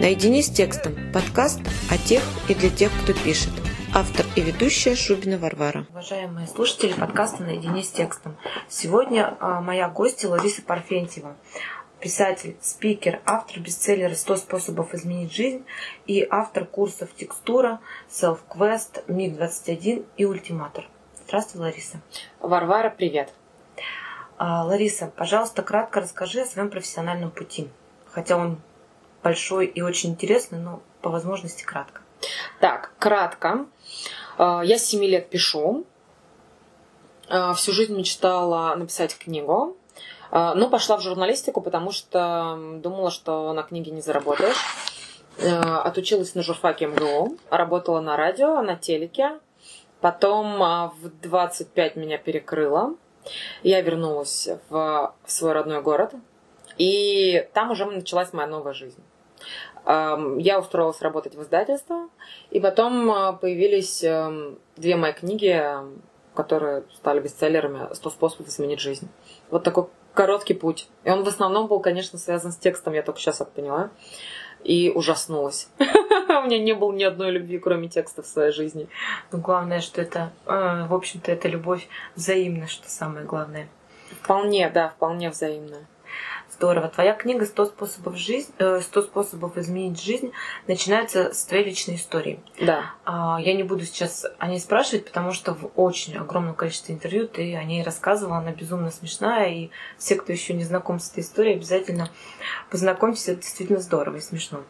Наедине с текстом. Подкаст о тех и для тех, кто пишет. Автор и ведущая Шубина Варвара. Уважаемые слушатели подкаста «Наедине с текстом». Сегодня а, моя гостья Лариса Парфентьева. Писатель, спикер, автор бестселлера «100 способов изменить жизнь» и автор курсов «Текстура», «Селф-квест», «Миг-21» и «Ультиматор». Здравствуй, Лариса. Варвара, привет. А, Лариса, пожалуйста, кратко расскажи о своем профессиональном пути. Хотя он большой и очень интересный, но по возможности кратко. Так, кратко. А, я с 7 лет пишу. А, всю жизнь мечтала написать книгу. Но пошла в журналистику, потому что думала, что на книге не заработаешь. Отучилась на журфаке МГУ, работала на радио, на телеке. Потом в 25 меня перекрыло. Я вернулась в свой родной город, и там уже началась моя новая жизнь. Я устроилась работать в издательство, и потом а, появились эм, две мои книги, которые стали бестселлерами «100 способов изменить жизнь». Вот такой короткий путь. И он в основном был, конечно, связан с текстом, я только сейчас это поняла. И ужаснулась. У меня не было ни одной любви, кроме текста в своей жизни. Но ну, главное, что это, э, в общем-то, это любовь взаимная, что самое главное. Вполне, да, вполне взаимная. Здорово. Твоя книга «100 способов, жизнь, 100 э, способов изменить жизнь» начинается с твоей личной истории. Да. А, я не буду сейчас о ней спрашивать, потому что в очень огромном количестве интервью ты о ней рассказывала. Она безумно смешная. И все, кто еще не знаком с этой историей, обязательно познакомьтесь. Это действительно здорово и смешно.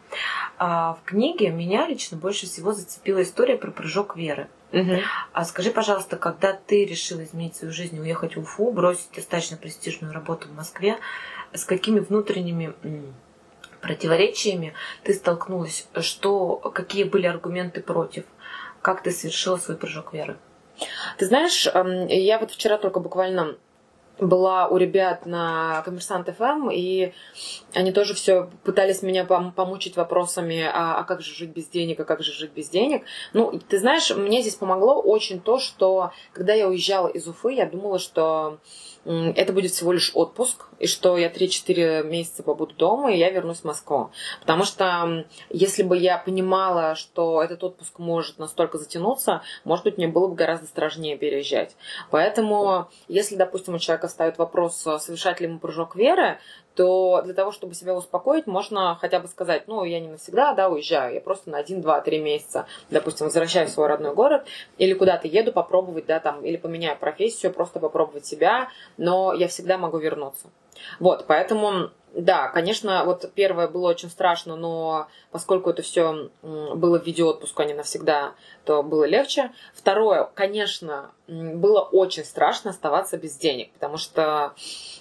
А в книге меня лично больше всего зацепила история про прыжок веры. Угу. А скажи, пожалуйста, когда ты решила изменить свою жизнь, уехать в Уфу, бросить достаточно престижную работу в Москве, с какими внутренними противоречиями ты столкнулась? Что, какие были аргументы против? Как ты совершила свой прыжок веры? Ты знаешь, эм, я вот вчера только буквально была у ребят на Коммерсант ФМ, и они тоже все пытались меня пом- помучить вопросами, а, а как же жить без денег, а как же жить без денег. Ну, ты знаешь, мне здесь помогло очень то, что когда я уезжала из Уфы, я думала, что это будет всего лишь отпуск, и что я 3-4 месяца побуду дома, и я вернусь в Москву. Потому что если бы я понимала, что этот отпуск может настолько затянуться, может быть, мне было бы гораздо страшнее переезжать. Поэтому, если, допустим, у человека встает вопрос, совершать ли ему прыжок веры, то для того, чтобы себя успокоить, можно хотя бы сказать, ну, я не навсегда, да, уезжаю, я просто на один, два, три месяца, допустим, возвращаюсь в свой родной город, или куда-то еду попробовать, да, там, или поменяю профессию, просто попробовать себя, но я всегда могу вернуться. Вот, поэтому да, конечно, вот первое было очень страшно, но поскольку это все было в виде а не навсегда, то было легче. Второе, конечно, было очень страшно оставаться без денег, потому что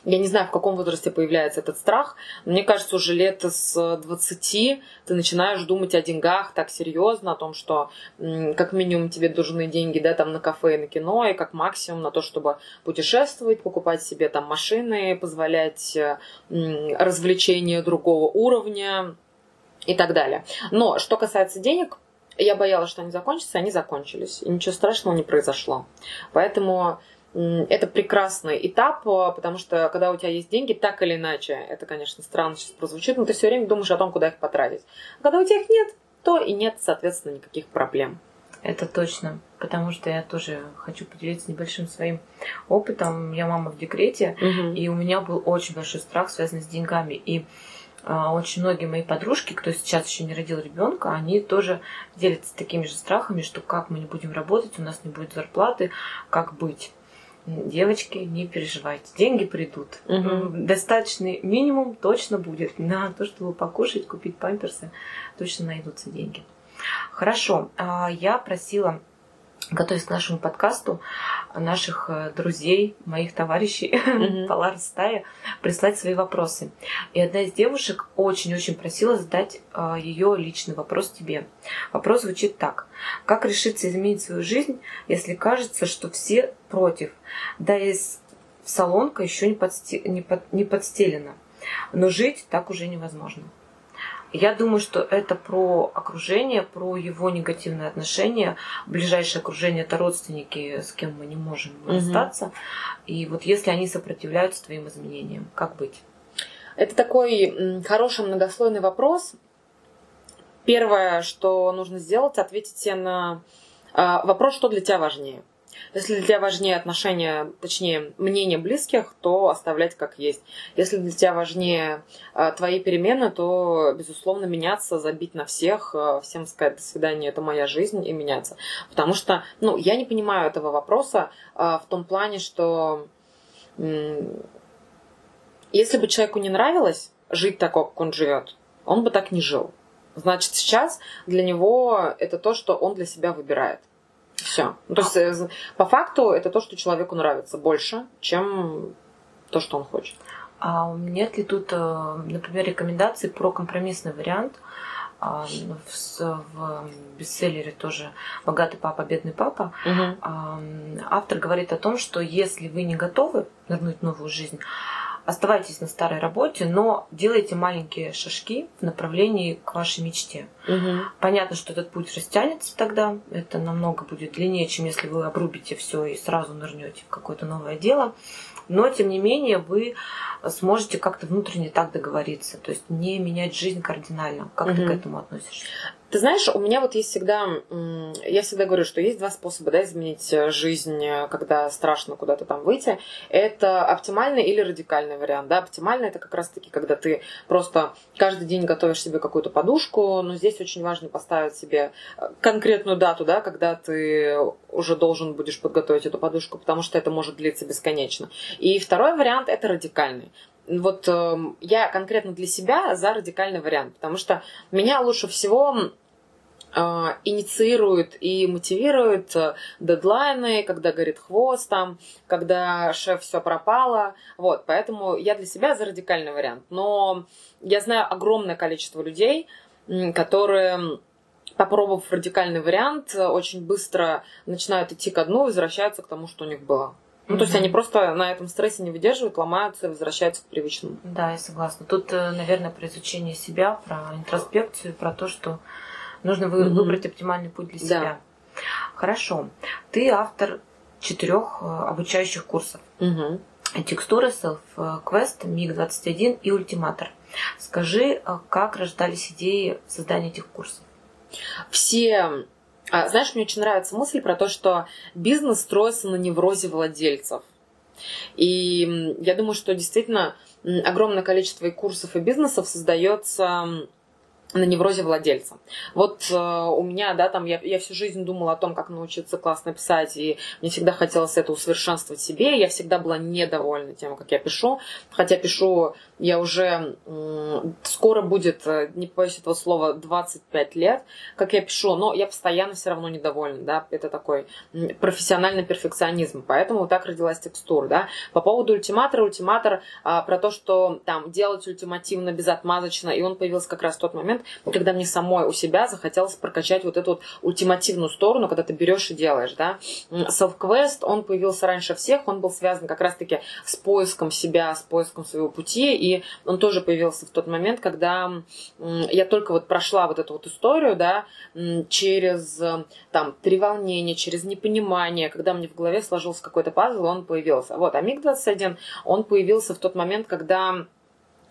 я не знаю, в каком возрасте появляется этот страх. Мне кажется, уже лет с 20 ты начинаешь думать о деньгах так серьезно, о том, что как минимум тебе должны деньги да, там, на кафе и на кино, и как максимум на то, чтобы путешествовать, покупать себе там машины, позволять развлечения другого уровня и так далее. Но что касается денег, я боялась, что они закончатся, они закончились. И ничего страшного не произошло. Поэтому это прекрасный этап, потому что когда у тебя есть деньги, так или иначе, это, конечно, странно сейчас прозвучит, но ты все время думаешь о том, куда их потратить. А когда у тебя их нет, то и нет, соответственно, никаких проблем. Это точно, потому что я тоже хочу поделиться небольшим своим опытом. Я мама в декрете, угу. и у меня был очень большой страх, связанный с деньгами. И очень многие мои подружки, кто сейчас еще не родил ребенка, они тоже делятся такими же страхами, что как мы не будем работать, у нас не будет зарплаты, как быть. Девочки, не переживайте, деньги придут. Угу. Достаточный минимум точно будет. На то, чтобы покушать, купить памперсы, точно найдутся деньги. Хорошо, а, я просила готовясь к нашему подкасту, наших э, друзей, моих товарищей mm-hmm. по Ларстае, прислать свои вопросы. И одна из девушек очень-очень просила задать э, ее личный вопрос тебе. Вопрос звучит так. Как решиться изменить свою жизнь, если кажется, что все против? Да и салонка еще не, подсте... не, под... не подстелена. Но жить так уже невозможно. Я думаю, что это про окружение, про его негативное отношение. Ближайшее окружение это родственники, с кем мы не можем расстаться. Угу. И вот если они сопротивляются твоим изменениям, как быть? Это такой хороший многослойный вопрос. первое, что нужно сделать, ответить себе на а, вопрос, что для тебя важнее. Если для тебя важнее отношения, точнее, мнение близких, то оставлять как есть. Если для тебя важнее э, твои перемены, то, безусловно, меняться, забить на всех, э, всем сказать «до свидания, это моя жизнь» и меняться. Потому что, ну, я не понимаю этого вопроса э, в том плане, что если бы человеку не нравилось жить так, как он живет, он бы так не жил. Значит, сейчас для него это то, что он для себя выбирает. Все. Ну, то есть, э, по факту, это то, что человеку нравится больше, чем то, что он хочет. А нет ли тут, э, например, рекомендаций про компромиссный вариант? А, в, в бестселлере тоже «Богатый папа, бедный папа» угу. автор говорит о том, что если вы не готовы вернуть в новую жизнь, оставайтесь на старой работе, но делайте маленькие шажки в направлении к вашей мечте. Угу. Понятно, что этот путь растянется тогда, это намного будет длиннее, чем если вы обрубите все и сразу нырнете в какое-то новое дело. Но, тем не менее, вы сможете как-то внутренне так договориться, то есть не менять жизнь кардинально. Как угу. ты к этому относишься? Ты знаешь, у меня вот есть всегда, я всегда говорю, что есть два способа да, изменить э, жизнь, э, когда страшно куда-то там выйти. Это оптимальный или радикальный вариант. Да? Оптимальный это как раз-таки, когда ты просто каждый день готовишь себе какую-то подушку, но здесь очень важно поставить себе э, конкретную дату, да, когда ты уже должен будешь подготовить эту подушку, потому что это может длиться бесконечно. И второй вариант это радикальный вот э, я конкретно для себя за радикальный вариант, потому что меня лучше всего инициирует и мотивирует э, дедлайны, когда горит хвост там, когда шеф все пропало. Вот, поэтому я для себя за радикальный вариант. Но я знаю огромное количество людей, которые попробовав радикальный вариант, очень быстро начинают идти ко дну возвращаются к тому, что у них было. Ну, то есть они просто на этом стрессе не выдерживают, ломаются и возвращаются к привычному. Да, я согласна. Тут, э, наверное, про изучение себя, про интроспекцию, про то, что нужно вы, mm выбрать оптимальный путь для себя. Да. Хорошо. Ты автор четырех э, обучающих курсов. Угу. Текстуры, Self-Quest, МИГ-21 и Ультиматор. Скажи, э, как рождались идеи создания этих курсов? Все а, знаешь, мне очень нравится мысль про то, что бизнес строится на неврозе владельцев. И я думаю, что действительно огромное количество и курсов, и бизнесов создается на неврозе владельца. Вот э, у меня, да, там я, я всю жизнь думала о том, как научиться классно писать, и мне всегда хотелось это усовершенствовать себе. Я всегда была недовольна тем, как я пишу. Хотя пишу я уже скоро будет, э, не побоюсь этого слова, 25 лет, как я пишу, но я постоянно все равно недовольна, да, это такой профессиональный перфекционизм, поэтому вот так родилась текстура, да. По поводу ультиматора, ультиматор а, про то, что там делать ультимативно, безотмазочно, и он появился как раз в тот момент, когда мне самой у себя захотелось прокачать вот эту вот ультимативную сторону, когда ты берешь и делаешь, да. Self-Quest, он появился раньше всех, он был связан как раз-таки с поиском себя, с поиском своего пути, и он тоже появился в тот момент, когда я только вот прошла вот эту вот историю, да, через там три волнения, через непонимание, когда мне в голове сложился какой-то пазл, он появился. Вот, а МиГ-21, он появился в тот момент, когда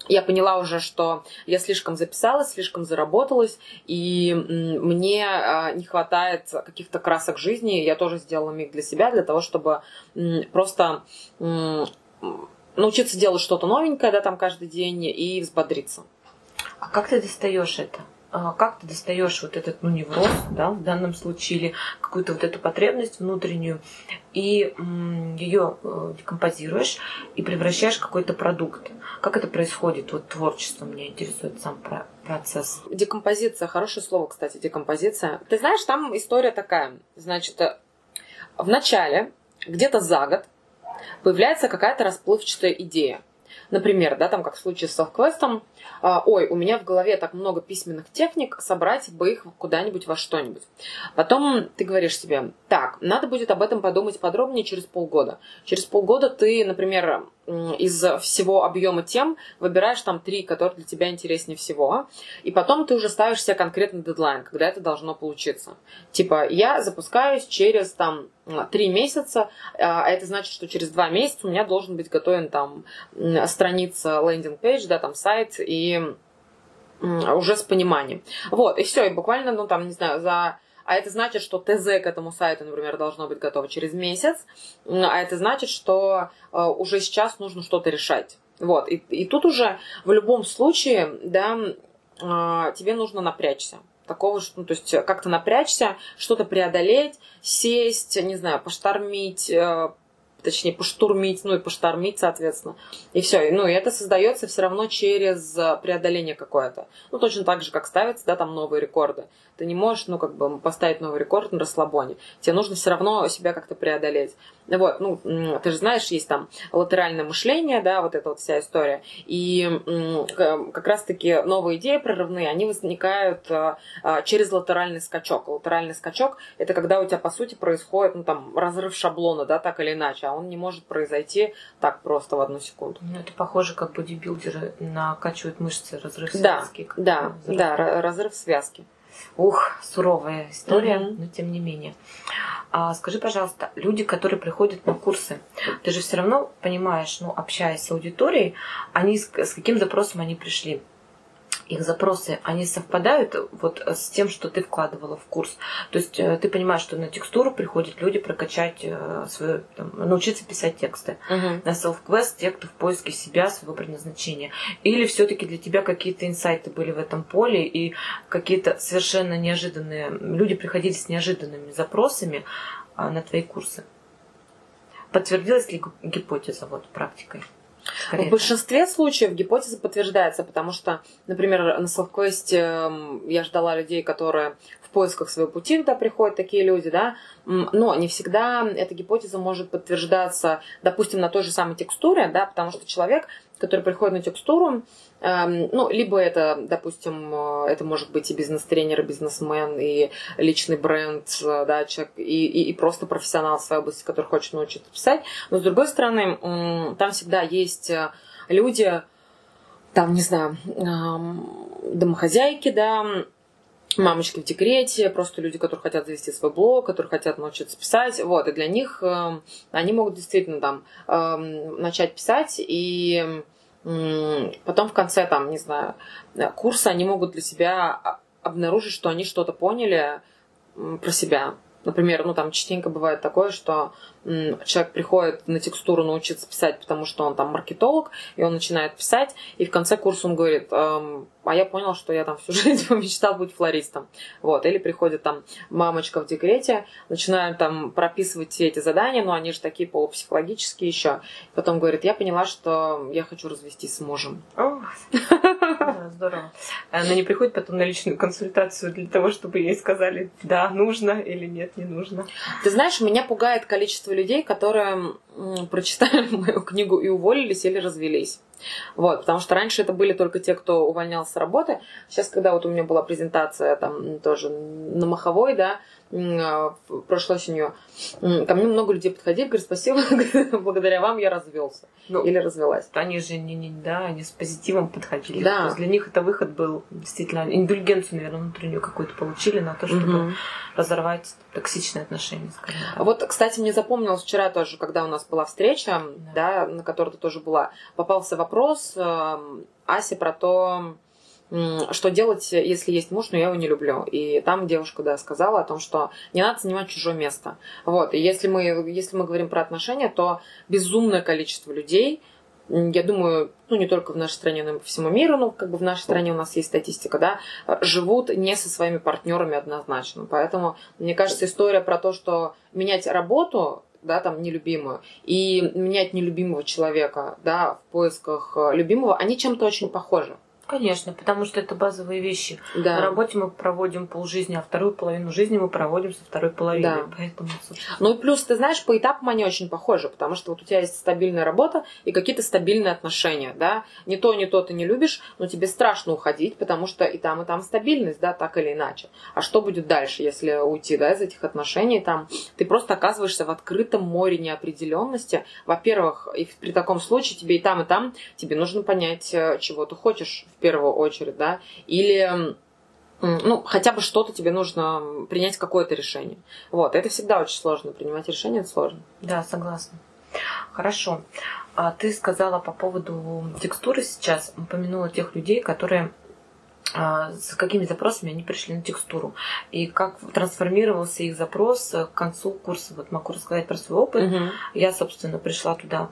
я поняла уже, что я слишком записалась, слишком заработалась, и мне а, не хватает каких-то красок жизни. Я тоже сделала миг для себя, для того, чтобы просто научиться делать что-то новенькое, да, там каждый день и взбодриться. А как ты достаешь это? А как ты достаешь вот этот ну, невроз, да, в данном случае, или какую-то вот эту потребность внутреннюю, и ее э, декомпозируешь и превращаешь в какой-то продукт. Как это происходит? Вот творчество меня интересует сам процесс. Декомпозиция, хорошее слово, кстати, декомпозиция. Ты знаешь, там история такая. Значит, э, в начале, где-то за год, появляется какая-то расплывчатая идея. Например, да, там как в случае с селф-квестом, ой, у меня в голове так много письменных техник, собрать бы их куда-нибудь во что-нибудь. Потом ты говоришь себе, так, надо будет об этом подумать подробнее через полгода. Через полгода ты, например, из всего объема тем выбираешь там три, которые для тебя интереснее всего, и потом ты уже ставишь себе конкретный дедлайн, когда это должно получиться. Типа, я запускаюсь через там три месяца, а это значит, что через два месяца у меня должен быть готовен там страница landing page, да, там сайт, и уже с пониманием. Вот, и все, и буквально, ну там, не знаю, за а это значит, что ТЗ к этому сайту, например, должно быть готово через месяц, а это значит, что э, уже сейчас нужно что-то решать. Вот, и, и тут уже в любом случае, да, э, тебе нужно напрячься такого, ну, то есть как-то напрячься, что-то преодолеть, сесть, не знаю, поштормить, э, точнее, поштурмить, ну и поштормить, соответственно. И все. Ну, и это создается все равно через преодоление какое-то. Ну, точно так же, как ставятся, да, там новые рекорды. Ты не можешь, ну, как бы поставить новый рекорд на расслабоне. Тебе нужно все равно себя как-то преодолеть. Вот, ну, ты же знаешь, есть там латеральное мышление, да, вот эта вот вся история. И как раз-таки новые идеи прорывные, они возникают а, а, через латеральный скачок. Латеральный скачок – это когда у тебя, по сути, происходит, ну, там, разрыв шаблона, да, так или иначе, а он не может произойти так просто в одну секунду. Ну, это похоже, как бодибилдеры накачивают мышцы, разрыв связки. Да, да, да, разрыв связки. Ух, суровая история, mm-hmm. но тем не менее. А скажи, пожалуйста, люди, которые приходят на курсы, ты же все равно понимаешь, ну, общаясь с аудиторией, они с, с каким запросом они пришли? Их запросы, они совпадают вот с тем, что ты вкладывала в курс. То есть э, ты понимаешь, что на текстуру приходят люди прокачать э, свою, там, научиться писать тексты. Uh-huh. На self-quest те, кто в поиске себя, своего предназначения. Или все-таки для тебя какие-то инсайты были в этом поле и какие-то совершенно неожиданные... Люди приходили с неожиданными запросами а, на твои курсы. Подтвердилась ли гипотеза вот практикой? Скорее. в большинстве случаев гипотеза подтверждается, потому что, например, на SelfQuest эм, я ждала людей, которые в поисках своего пути туда приходят такие люди, да, но не всегда эта гипотеза может подтверждаться, допустим, на той же самой текстуре, да, потому что человек, который приходит на текстуру, эм, ну, либо это, допустим, э, это может быть и бизнес-тренер, и бизнесмен, и личный бренд, э, да, человек, и, и, и просто профессионал в своей области, который хочет научиться писать. Но, с другой стороны, там всегда есть э, люди, там, не знаю, домохозяйки, да, мамочки в декрете, просто люди, которые хотят завести свой блог, которые хотят научиться писать. Вот, и для них э, они могут действительно там э, начать писать, и э, потом в конце, там, не знаю, курса они могут для себя обнаружить, что они что-то поняли про себя. Например, ну там частенько бывает такое, что человек приходит на текстуру научиться писать, потому что он там маркетолог, и он начинает писать, и в конце курса он говорит, эм, а я понял, что я там всю жизнь мечтал быть флористом. Вот. Или приходит там мамочка в декрете, начинает там прописывать все эти задания, но они же такие полупсихологические еще. Потом говорит, я поняла, что я хочу развестись с мужем. Здорово. Она не приходит потом на личную консультацию для того, чтобы ей сказали, да, нужно или нет, не нужно. Ты знаешь, меня пугает количество людей, которые прочитали мою книгу и уволились или развелись. Вот, потому что раньше это были только те, кто увольнялся с работы. Сейчас, когда вот у меня была презентация там тоже на Маховой, да, а, прошлой осенью, ко мне много людей подходили, говорят, спасибо, благодаря вам я развелся ну, или развелась. Они же не, не, да, они с позитивом подходили. Да. То есть для них это выход был действительно индульгенцию, наверное, внутреннюю какую-то получили на то, чтобы угу. разорвать токсичные отношения. Скажем так. Вот, кстати, мне запомнилось вчера тоже, когда у нас была встреча, да, да на которой ты тоже была, попался вопрос э, Асе про то, что делать, если есть муж, но я его не люблю. И там девушка, да, сказала о том, что не надо занимать чужое место. Вот. И если мы, если мы говорим про отношения, то безумное количество людей, я думаю, ну не только в нашей стране, но и по всему миру, ну как бы в нашей стране у нас есть статистика, да, живут не со своими партнерами однозначно. Поэтому, мне кажется, история про то, что менять работу, да, там, нелюбимую, и менять нелюбимого человека, да, в поисках э, любимого, они чем-то очень похожи. Конечно, потому что это базовые вещи. Да. На работе мы проводим полжизни, а вторую половину жизни мы проводим со второй половиной. Да. Поэтому, собственно... Ну и плюс, ты знаешь, по этапам они очень похожи, потому что вот у тебя есть стабильная работа и какие-то стабильные отношения, да. Не то, не то ты не любишь, но тебе страшно уходить, потому что и там, и там стабильность, да, так или иначе. А что будет дальше, если уйти, да, из этих отношений? Там ты просто оказываешься в открытом море неопределенности. Во-первых, и при таком случае тебе и там, и там тебе нужно понять, э, чего ты хочешь в первую очередь, да, или ну, хотя бы что-то тебе нужно принять какое-то решение. Вот, это всегда очень сложно, принимать решение это сложно. Да, согласна. Хорошо. А ты сказала по поводу текстуры сейчас, упомянула тех людей, которые а, с какими запросами они пришли на текстуру и как трансформировался их запрос к концу курса. Вот могу рассказать про свой опыт. Угу. Я, собственно, пришла туда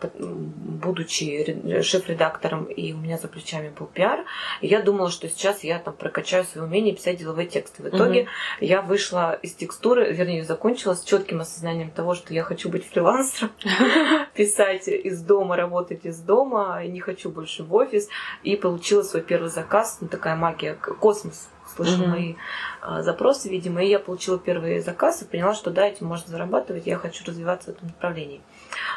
будучи шеф-редактором, и у меня за плечами был пиар, я думала, что сейчас я там прокачаю свои умения писать деловые тексты. В итоге mm я вышла из текстуры, вернее, закончила с четким осознанием того, что я хочу быть фрилансером, писать из дома, работать из дома, не хочу больше в офис, и получила свой первый заказ, ну такая магия, космос слышу mm-hmm. мои а, запросы, видимо, и я получила первый заказ и поняла, что да, этим можно зарабатывать, я хочу развиваться в этом направлении.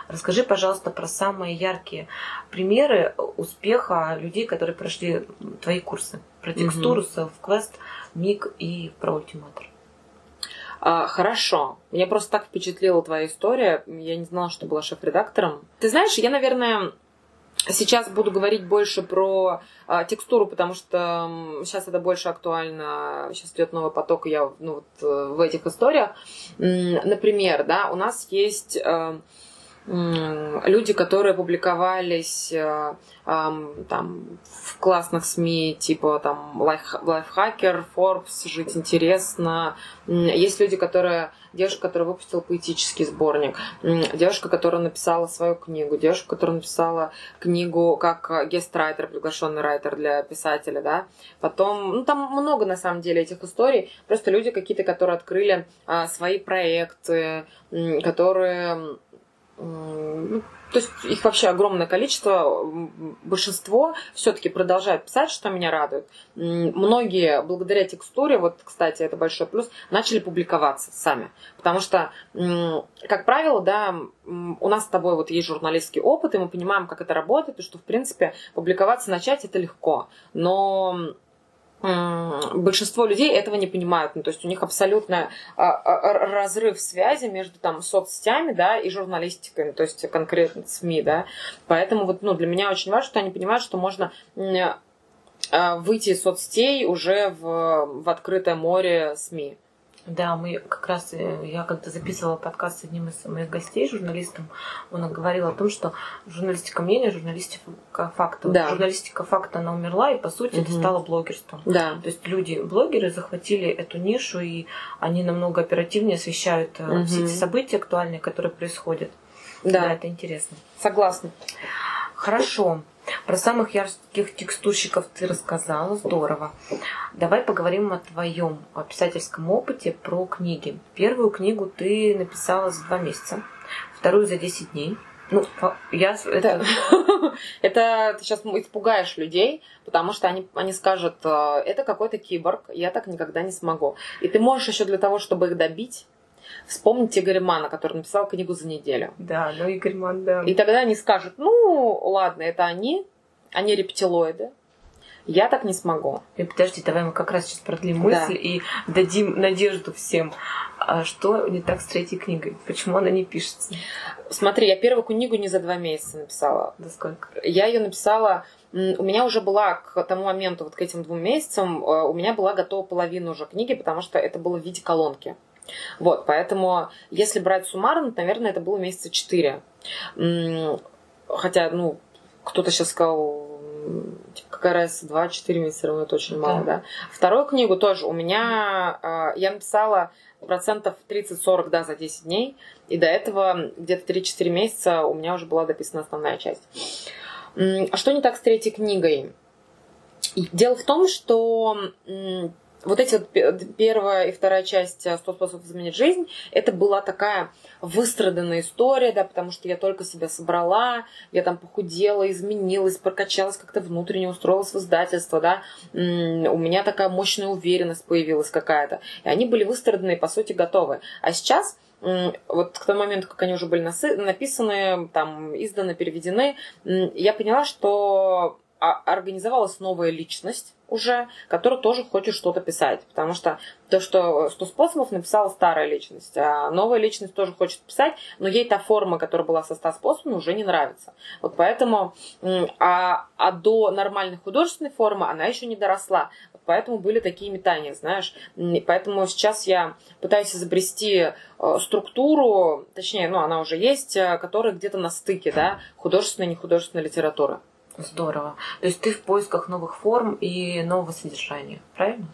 Расскажи, пожалуйста, про самые яркие примеры успеха людей, которые прошли твои курсы. Про текстуру, mm-hmm. self-quest, миг и про ультиматор. А, хорошо. Меня просто так впечатлила твоя история. Я не знала, что была шеф-редактором. Ты знаешь, я, наверное, Сейчас буду говорить больше про а, текстуру, потому что сейчас это больше актуально. Сейчас идет новый поток, и я ну, вот, э, в этих историях. Например, да, у нас есть э, люди, которые публиковались э, там, в классных СМИ, типа там Lifehacker, Forbes, Жить интересно. Есть люди, которые девушка, которая выпустила поэтический сборник, девушка, которая написала свою книгу, девушка, которая написала книгу как гест-райтер, приглашенный райтер для писателя, да. Потом, ну там много на самом деле этих историй, просто люди какие-то, которые открыли а, свои проекты, которые ну, то есть их вообще огромное количество. Большинство все-таки продолжают писать, что меня радует. Многие, благодаря текстуре, вот, кстати, это большой плюс, начали публиковаться сами. Потому что, как правило, да, у нас с тобой вот есть журналистский опыт, и мы понимаем, как это работает, и что, в принципе, публиковаться начать это легко. Но большинство людей этого не понимают. Ну, то есть у них абсолютно а, а, разрыв связи между там соцсетями, да, и журналистикой, ну, то есть конкретно СМИ, да. Поэтому вот, ну, для меня очень важно, что они понимают, что можно а, выйти из соцсетей уже в, в открытое море СМИ. Да, мы как раз, э, я когда записывала подкаст с одним из моих гостей, журналистом, он говорил о том, что журналистика мнения, журналистика факта. Да. Журналистика факта, она умерла, и по сути угу. это стало блогерством. Да. То есть люди, блогеры, захватили эту нишу, и они намного оперативнее освещают угу. все эти события актуальные, которые происходят. Да. да, это интересно. Согласна. Хорошо. Про самых ярких текстурщиков ты рассказала, здорово. Давай поговорим о твоем писательском опыте про книги. Первую книгу ты написала за два месяца, вторую за 10 дней. Ну, я... Это, это ты сейчас испугаешь людей, потому что они, они скажут, «Э, это какой-то киборг, я так никогда не смогу. И ты можешь еще для того, чтобы их добить, Вспомните Игоря Мана, который написал книгу за неделю. Да, ну Игорь Ман, да. И тогда они скажут, ну, ладно, это они, они рептилоиды, я так не смогу. И подожди, давай мы как раз сейчас продлим мысль да. и дадим надежду всем. А что не так с третьей книгой? Почему она не пишется? Смотри, я первую книгу не за два месяца написала. Да сколько? Я ее написала у меня уже была к тому моменту, вот к этим двум месяцам, э, у меня была готова половина уже книги, потому что это было в виде колонки. Вот, поэтому, если брать суммарно, наверное, это было месяца четыре. Хотя, ну, кто-то сейчас сказал, типа, какая разница, 2-4 месяца, равно это очень мало, да. да. Вторую книгу тоже у меня, а, я написала процентов 30-40, да, за 10 дней, и до этого где-то 3-4 месяца у меня уже была дописана основная часть. А что не так с третьей книгой? Дело в том, что вот эти вот первая и вторая часть «100 способов изменить жизнь», это была такая выстраданная история, да, потому что я только себя собрала, я там похудела, изменилась, прокачалась как-то внутренне, устроилась в издательство, да, у меня такая мощная уверенность появилась какая-то. И они были выстраданные, по сути, готовы. А сейчас вот к тому моменту, как они уже были написаны, там, изданы, переведены, я поняла, что организовалась новая личность уже, которая тоже хочет что-то писать. Потому что то, что 100 способов написала старая личность, а новая личность тоже хочет писать, но ей та форма, которая была со 100 способами, уже не нравится. Вот поэтому, а, а до нормальной художественной формы она еще не доросла. Поэтому были такие метания, знаешь. Поэтому сейчас я пытаюсь изобрести э, структуру, точнее, ну, она уже есть, э, которая где-то на стыке, да, художественной и нехудожественной литературы. Здорово. То есть ты в поисках новых форм и нового содержания, правильно?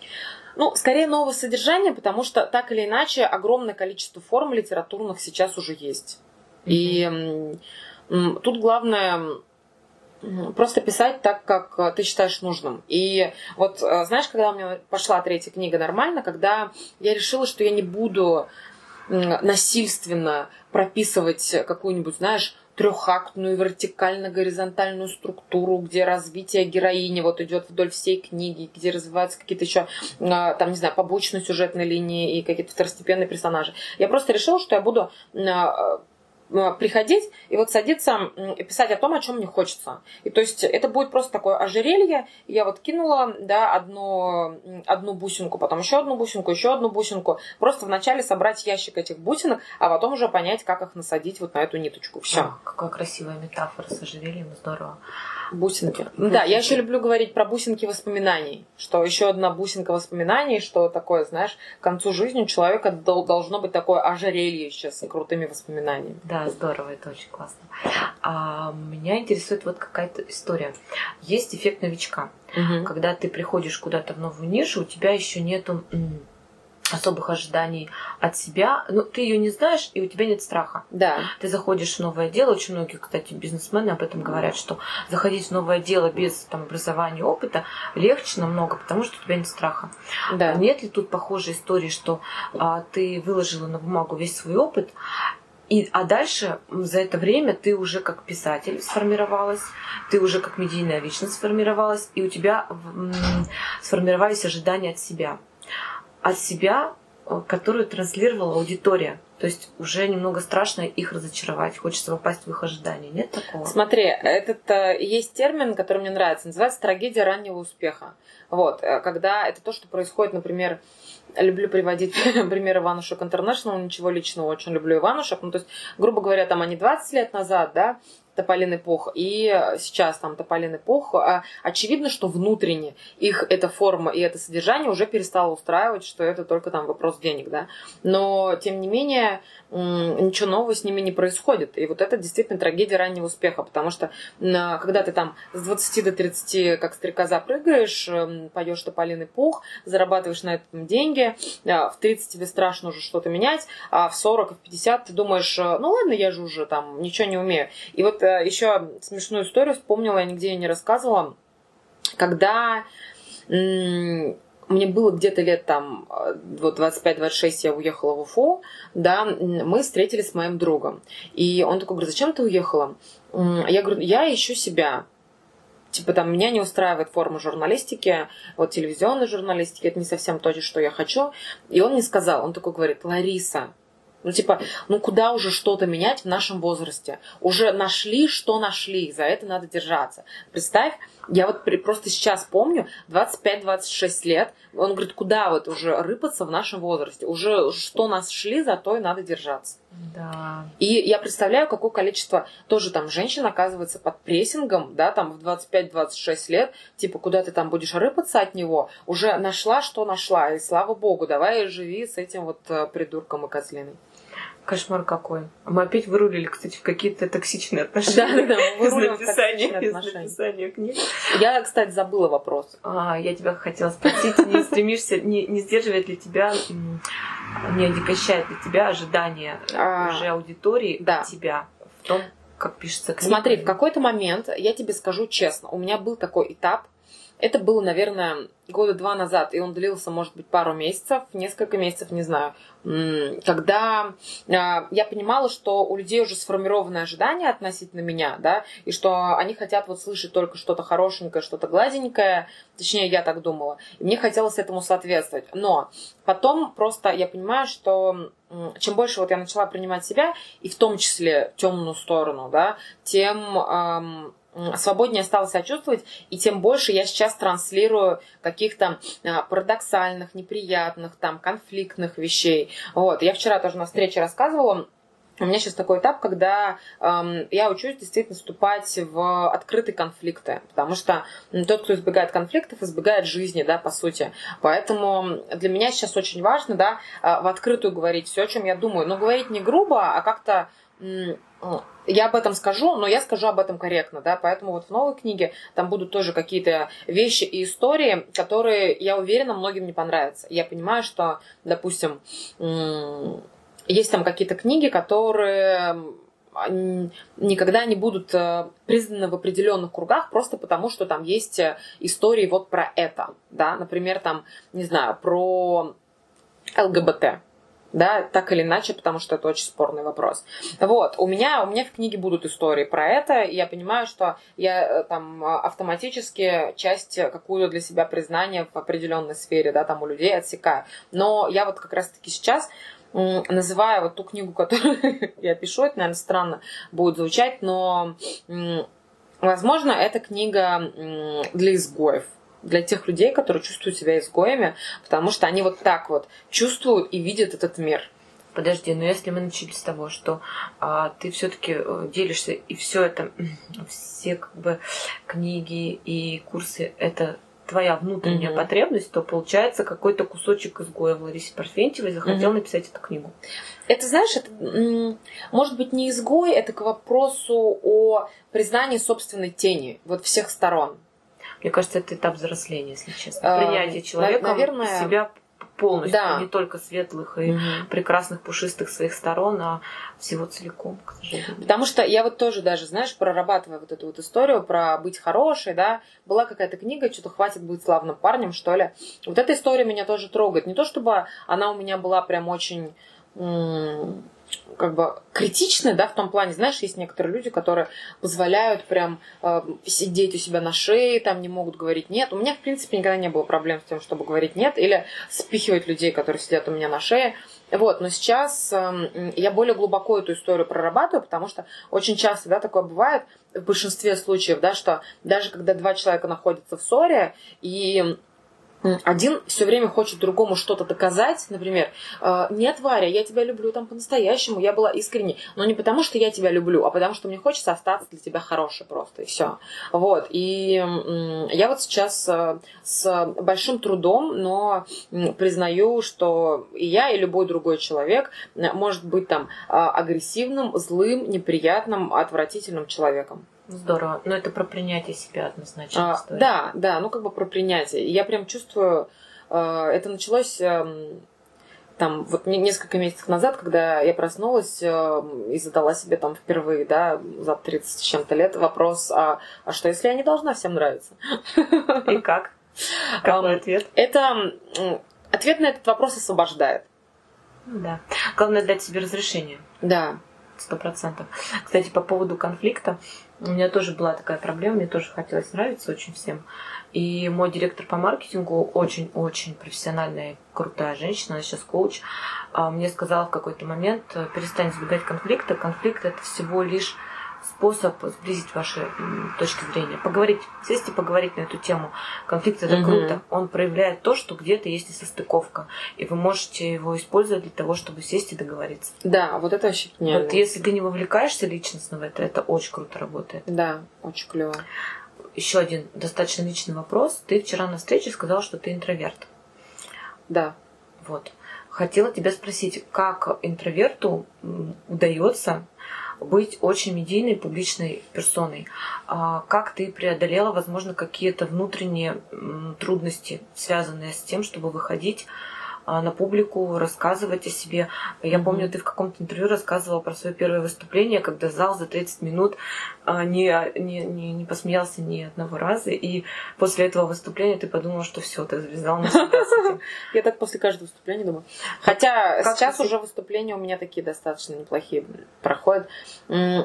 Ну, скорее нового содержания, потому что так или иначе огромное количество форм литературных сейчас уже есть. И тут главное просто писать так, как ты считаешь нужным. И вот э, знаешь, когда у меня пошла третья книга нормально, когда я решила, что я не буду насильственно прописывать какую-нибудь, знаешь, трехактную вертикально-горизонтальную структуру, где развитие героини вот идет вдоль всей книги, где развиваются какие-то еще, а, там, не знаю, побочные сюжетные линии и какие-то второстепенные персонажи. Я просто решила, что я буду а, приходить и вот садиться писать о том, о чем мне хочется. И то есть это будет просто такое ожерелье. Я вот кинула, да, одну, одну бусинку, потом еще одну бусинку, еще одну бусинку. Просто вначале собрать ящик этих бусинок, а потом уже понять, как их насадить вот на эту ниточку. Все. А, какая красивая метафора с ожерельем, здорово. Бусинки. бусинки. Да, я еще люблю говорить про бусинки воспоминаний, что еще одна бусинка воспоминаний, что такое, знаешь, к концу жизни у человека должно быть такое ожерелье сейчас с крутыми воспоминаниями. Да, здорово, это очень классно. А меня интересует вот какая-то история. Есть эффект новичка. Угу. Когда ты приходишь куда-то в новую нишу, у тебя еще нету особых ожиданий от себя. Ну, ты ее не знаешь, и у тебя нет страха. Да. Ты заходишь в новое дело. Очень многие, кстати, бизнесмены об этом говорят, что заходить в новое дело без там, образования, опыта легче намного, потому что у тебя нет страха. Да. Нет ли тут похожей истории, что а, ты выложила на бумагу весь свой опыт, и, а дальше за это время ты уже как писатель сформировалась, ты уже как медийная личность сформировалась, и у тебя м, сформировались ожидания от себя от себя, э, которую транслировала аудитория. То есть уже немного страшно их разочаровать, хочется попасть в их ожидания. Нет такого? Смотри, этот э, есть термин, который мне нравится, называется трагедия раннего успеха. Вот, э, когда это то, что происходит, например, люблю приводить пример Иванушек International, ничего личного, очень люблю Иванушек. Ну, то есть, грубо говоря, там они 20 лет назад, да, Тополиный пух и сейчас там Тополиный пух, а, очевидно, что внутренне их эта форма и это содержание уже перестало устраивать, что это только там вопрос денег, да. Но, тем не менее, ничего нового с ними не происходит. И вот это действительно трагедия раннего успеха, потому что когда ты там с 20 до 30 как стрекоза прыгаешь, эм, поешь Тополиный пух, зарабатываешь на этом деньги, а, в 30 тебе страшно уже что-то менять, а в 40 и в 50 ты думаешь, э, ну ладно, я же уже там ничего не умею. И вот Э, еще смешную историю вспомнила, я нигде ее не рассказывала. Когда мне было где-то лет там э, вот 25-26 я уехала в Уфу, да, мы встретились с моим другом. И он такой говорит, зачем ты уехала? Я говорю, я ищу себя. Типа там меня не устраивает форма журналистики, вот телевизионной журналистики, это не совсем то, что я хочу. И он мне сказал, он такой говорит, Лариса, ну, типа, ну куда уже что-то менять в нашем возрасте? Уже нашли, что нашли, за это надо держаться. Представь, я вот просто сейчас помню, 25-26 лет, он говорит, куда вот уже рыпаться в нашем возрасте? Уже что нас шли, за то и надо держаться. Да. И я представляю, какое количество тоже там женщин оказывается под прессингом, да, там в 25-26 лет, типа, куда ты там будешь рыпаться от него, уже нашла, что нашла, и слава богу, давай живи с этим вот э, придурком и козлиной. Кошмар какой. Мы опять вырулили, кстати, в какие-то токсичные отношения. Да, да, да, из написания, из написания книг. Я, кстати, забыла вопрос. А, я тебя хотела спросить, не стремишься, не, не сдерживает ли тебя, не отягощает ли тебя ожидания а, уже аудитории да. от тебя в том, как пишется книга? Смотри, в какой-то момент, я тебе скажу честно, у меня был такой этап, это было, наверное, года два назад, и он длился, может быть, пару месяцев, несколько месяцев, не знаю, когда а, я понимала, что у людей уже сформированы ожидания относительно меня, да, и что они хотят вот слышать только что-то хорошенькое, что-то гладенькое, точнее, я так думала, и мне хотелось этому соответствовать. Но потом просто я понимаю, что чем больше вот я начала принимать себя, и в том числе темную сторону, да, тем свободнее стала себя чувствовать, и тем больше я сейчас транслирую каких-то а, парадоксальных, неприятных, там, конфликтных вещей. Вот. Я вчера тоже на встрече рассказывала, у меня сейчас такой этап, когда эм, я учусь действительно вступать в открытые конфликты, потому что тот, кто избегает конфликтов, избегает жизни, да, по сути. Поэтому для меня сейчас очень важно, да, э, в открытую говорить все, о чем я думаю, но говорить не грубо, а как-то я об этом скажу, но я скажу об этом корректно, да, поэтому вот в новой книге там будут тоже какие-то вещи и истории, которые, я уверена, многим не понравятся. Я понимаю, что, допустим, есть там какие-то книги, которые никогда не будут э, признаны в определенных кругах просто потому, что там есть э, истории вот про это, да, например, там, не знаю, про ЛГБТ, да, так или иначе, потому что это очень спорный вопрос. Вот, у меня, у меня в книге будут истории про это, и я понимаю, что я э, там автоматически часть какую-то для себя признания в определенной сфере, да, там у людей отсекаю. Но я вот как раз-таки сейчас называю вот ту книгу, которую я пишу, это, наверное, странно будет звучать, но, возможно, это книга для изгоев для тех людей, которые чувствуют себя изгоями, потому что они вот так вот чувствуют и видят этот мир. Подожди, но если мы начали с того, что а, ты все-таки э, делишься, и все это, все как бы книги и курсы, это твоя внутренняя mm-hmm. потребность, то получается какой-то кусочек изгоя в Ларисе Парфентьевой захотел mm-hmm. написать эту книгу. Это, знаешь, это может быть не изгой, это к вопросу о признании собственной тени, вот всех сторон. Мне кажется, это этап взросления, если честно. А, Принятие человека Наверное, себя полностью, да. не только светлых и угу. прекрасных пушистых своих сторон, а всего целиком, к сожалению. Потому что я вот тоже даже, знаешь, прорабатывая вот эту вот историю про быть хорошей, да, была какая-то книга, что-то хватит быть славным парнем, что ли. Вот эта история меня тоже трогает. Не то чтобы она у меня была прям очень как бы критичны, да, в том плане, знаешь, есть некоторые люди, которые позволяют прям э, сидеть у себя на шее, там не могут говорить нет. У меня, в принципе, никогда не было проблем с тем, чтобы говорить нет, или спихивать людей, которые сидят у меня на шее. Вот, но сейчас э, я более глубоко эту историю прорабатываю, потому что очень часто, да, такое бывает в большинстве случаев, да, что даже когда два человека находятся в ссоре, и один все время хочет другому что-то доказать, например, «А, нет, Варя, я тебя люблю там по-настоящему, я была искренней, но не потому, что я тебя люблю, а потому, что мне хочется остаться для тебя хорошей просто, и все. Вот, и я вот сейчас э, с большим трудом, но признаю, что и я, и любой другой человек может быть там агрессивным, злым, неприятным, отвратительным человеком. Здорово. Но это про принятие себя однозначно. А, да, да, ну как бы про принятие. Я прям чувствую, э, это началось э, там вот несколько месяцев назад, когда я проснулась э, и задала себе там впервые, да, за 30 с чем-то лет вопрос, а, а что если я не должна всем нравиться? И как? Какой ответ? Это ответ на этот вопрос освобождает. Да. Главное дать себе разрешение. Да. Сто процентов. Кстати, по поводу конфликта, у меня тоже была такая проблема, мне тоже хотелось нравиться очень всем. И мой директор по маркетингу очень-очень профессиональная, крутая женщина, она сейчас коуч, а, мне сказала в какой-то момент, перестань избегать конфликта. Конфликт это всего лишь способ сблизить ваши точки зрения. Поговорить, сесть и поговорить на эту тему. Конфликт это угу. круто. Он проявляет то, что где-то есть несостыковка. И вы можете его использовать для того, чтобы сесть и договориться. Да, вот это вообще гениально. Вот если ты не вовлекаешься личностно в это, это очень круто работает. Да, очень клево. Еще один достаточно личный вопрос. Ты вчера на встрече сказал, что ты интроверт. Да. Вот. Хотела тебя спросить, как интроверту удается быть очень медийной, публичной персоной. А как ты преодолела, возможно, какие-то внутренние трудности, связанные с тем, чтобы выходить на публику, рассказывать о себе. Я помню, ты в каком-то интервью рассказывала про свое первое выступление, когда зал за 30 минут а, не, не, не, не посмеялся ни одного раза, и после этого выступления ты подумала, что все, ты завязал на себя Я так после каждого выступления думаю. Хотя сейчас уже выступления у меня такие достаточно неплохие проходят.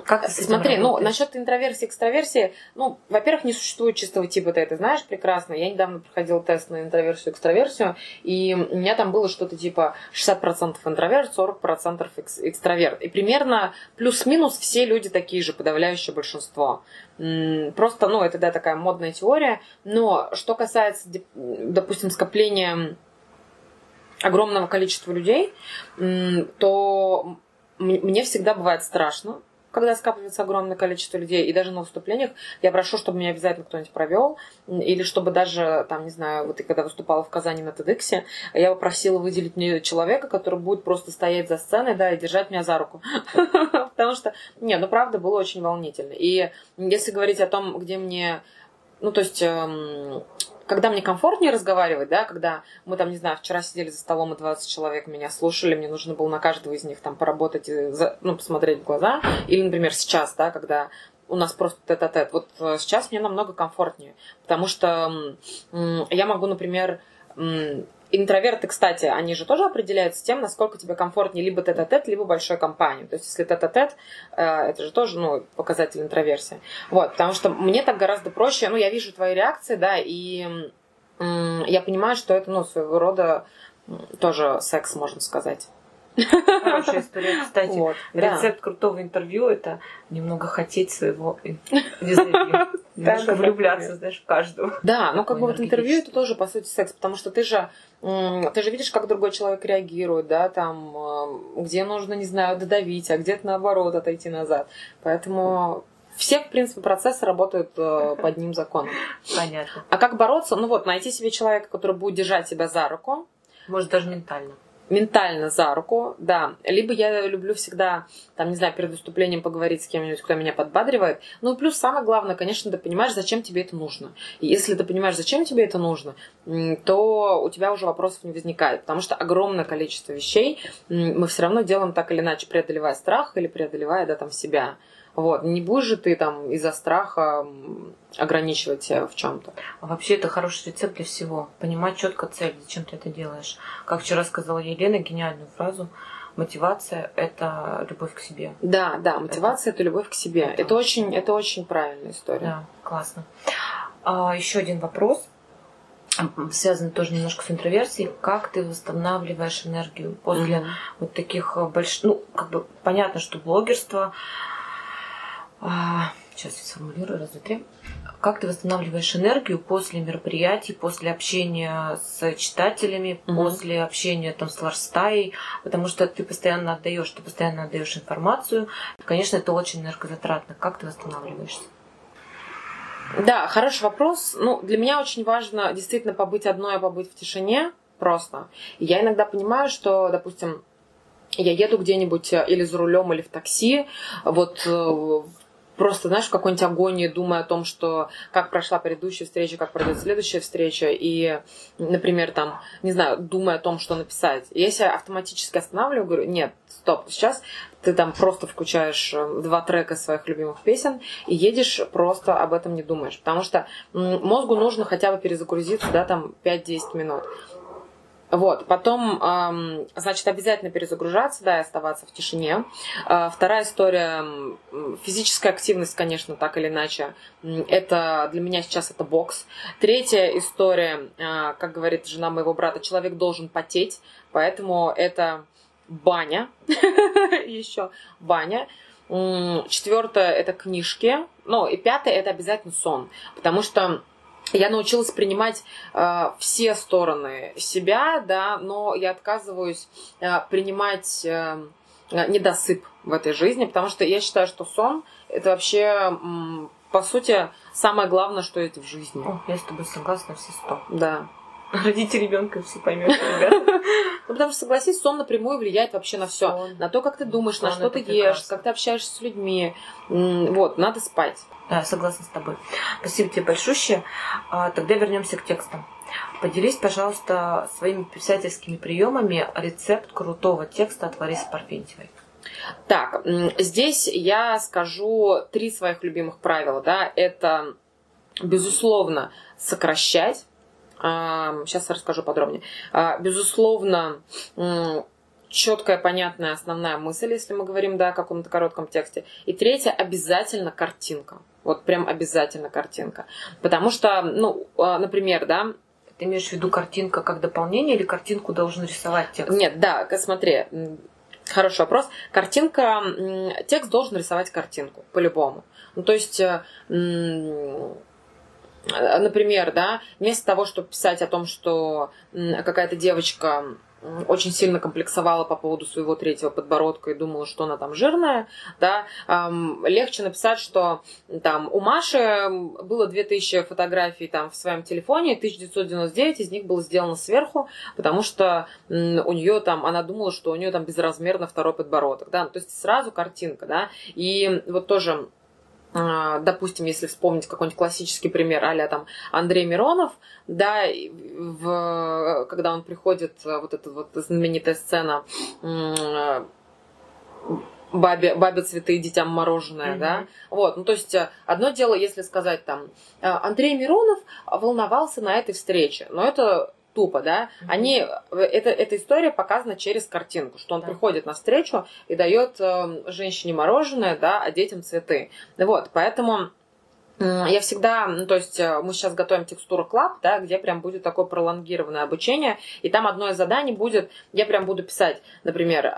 Как Смотри, ну, насчет интроверсии, экстраверсии, ну, во-первых, не существует чистого типа, ты это знаешь прекрасно. Я недавно проходила тест на интроверсию, экстраверсию, и у меня там было что-то типа 60% интроверт, 40% экстраверт. И примерно плюс-минус все люди такие же, подавляющее большинство. Просто, ну, это, да, такая модная теория. Но что касается, допустим, скопления огромного количества людей, то мне всегда бывает страшно, когда скапливается огромное количество людей, и даже на выступлениях я прошу, чтобы меня обязательно кто-нибудь провел, или чтобы даже, там, не знаю, вот и когда выступала в Казани на TEDx, я попросила выделить мне человека, который будет просто стоять за сценой, да, и держать меня за руку. Потому что, не, ну правда, было очень волнительно. И если говорить о том, где мне ну, то есть, эм, когда мне комфортнее разговаривать, да, когда мы там, не знаю, вчера сидели за столом, и 20 человек меня слушали, мне нужно было на каждого из них там поработать, и, ну, посмотреть в глаза. Или, например, сейчас, да, когда у нас просто тет-а-тет. Вот э, сейчас мне намного комфортнее, потому что я могу, например, Интроверты, кстати, они же тоже определяются тем, насколько тебе комфортнее либо тет-а-тет, либо большой компании. То есть, если тет-а-тет, э, это же тоже ну, показатель интроверсии. Вот, потому что мне так гораздо проще, ну, я вижу твои реакции, да, и я понимаю, что это, ну, своего рода тоже секс, можно сказать. Хорошая история, кстати. Вот, Рецепт да. крутого интервью это немного хотеть своего Немножко влюбляться, знаешь, в каждого. Да, ну как бы вот интервью это тоже, по сути, секс, потому что ты же ты же видишь, как другой человек реагирует, да, там, э, где нужно, не знаю, додавить, а где-то наоборот отойти назад. Поэтому все, в принципе, процессы работают э, по одним законам. Понятно. А как бороться? Ну вот, найти себе человека, который будет держать тебя за руку. Может, даже ментально ментально за руку, да. Либо я люблю всегда, там, не знаю, перед выступлением поговорить с кем-нибудь, кто меня подбадривает. Ну, плюс самое главное, конечно, ты понимаешь, зачем тебе это нужно. И если ты понимаешь, зачем тебе это нужно, то у тебя уже вопросов не возникает. Потому что огромное количество вещей мы все равно делаем так или иначе, преодолевая страх или преодолевая, да, там, себя. Вот. Не будешь же ты там из-за страха ограничивать себя в чем-то. А вообще это хороший рецепт для всего. Понимать четко цель, зачем ты это делаешь. Как вчера сказала Елена, гениальную фразу. Мотивация – это любовь к себе. Да, да, мотивация – это, это любовь к себе. Это, это очень, это очень правильная история. Да, классно. А, еще один вопрос, связанный тоже немножко с интроверсией. Как ты восстанавливаешь энергию после mm-hmm. вот таких больших, ну, как бы понятно, что блогерство а, сейчас я сформулирую, раз, два, три. Как ты восстанавливаешь энергию после мероприятий, после общения с читателями, угу. после общения там с ларстаей, потому что ты постоянно отдаешь, ты постоянно отдаешь информацию. Конечно, это очень энергозатратно. Как ты восстанавливаешься? Да, хороший вопрос. Ну, для меня очень важно действительно побыть одной, а побыть в тишине просто. я иногда понимаю, что, допустим, я еду где-нибудь э, или за рулем, или в такси, вот э, просто, знаешь, в какой-нибудь агонии, думая о том, что как прошла предыдущая встреча, как пройдет следующая встреча, и, например, там, не знаю, думая о том, что написать. Я автоматически останавливаю, говорю, нет, стоп, сейчас ты там просто включаешь э, два трека своих любимых песен и едешь, просто об этом не думаешь. Потому что мозгу нужно хотя бы перезагрузиться, да, там 5-10 минут. Вот, потом, значит, обязательно перезагружаться, да, и оставаться в тишине. Э, вторая история, физическая активность, конечно, так или иначе, это для меня сейчас это бокс. Третья история, э, как говорит жена моего брата, человек должен потеть, поэтому это баня, еще баня. Четвертое это книжки, ну и пятое это обязательно сон, потому что я научилась принимать э, все стороны себя, да, но я отказываюсь э, принимать э, недосып в этой жизни, потому что я считаю, что сон это вообще, м, по сути, самое главное, что есть в жизни. О, я с тобой согласна, все сто. Да. Родите ребенка, все поймете, ребята. Ну, потому что, согласись, сон напрямую влияет вообще на все. На то, как ты думаешь, на что ты ешь, как ты общаешься с людьми. Вот, надо спать. Да, согласна с тобой. Спасибо тебе большое. А, тогда вернемся к текстам. Поделись, пожалуйста, своими писательскими приемами рецепт крутого текста от Ларисы Парфентьевой. Так, здесь я скажу три своих любимых правила. Да? Это, безусловно, сокращать. Сейчас расскажу подробнее. А, безусловно, четкая, понятная основная мысль, если мы говорим да, о каком-то коротком тексте. И третье, обязательно картинка. Вот прям обязательно картинка. Потому что, ну, а, например, да, ты имеешь в виду картинка как дополнение или картинку должен рисовать текст? Нет, да, смотри, хороший вопрос. Картинка, текст должен рисовать картинку, по-любому. Ну, то есть, э, например, да, вместо того, чтобы писать о том, что какая-то девочка очень сильно комплексовала по поводу своего третьего подбородка и думала, что она там жирная, да, эм, легче написать, что там у Маши было 2000 фотографий там в своем телефоне, 1999 из них было сделано сверху, потому что у нее там, она думала, что у нее там безразмерно второй подбородок, да, то есть сразу картинка, да, и вот тоже допустим, если вспомнить какой-нибудь классический пример, а там Андрей Миронов, да, в, когда он приходит, а, вот эта вот знаменитая сцена бабе, бабе цветы детям мороженое, mm-hmm. да. Вот, ну то есть э, одно дело, если сказать там, э, Андрей Миронов волновался на этой встрече, но это тупо, да, mm-hmm. они, э, это, эта история показана через картинку, что он да. приходит на встречу и дает э, женщине мороженое, да, а детям цветы. Вот, поэтому я всегда, ну, то есть э, мы сейчас готовим текстуру Club, да, где прям будет такое пролонгированное обучение, и там одно из заданий будет, я прям буду писать, например,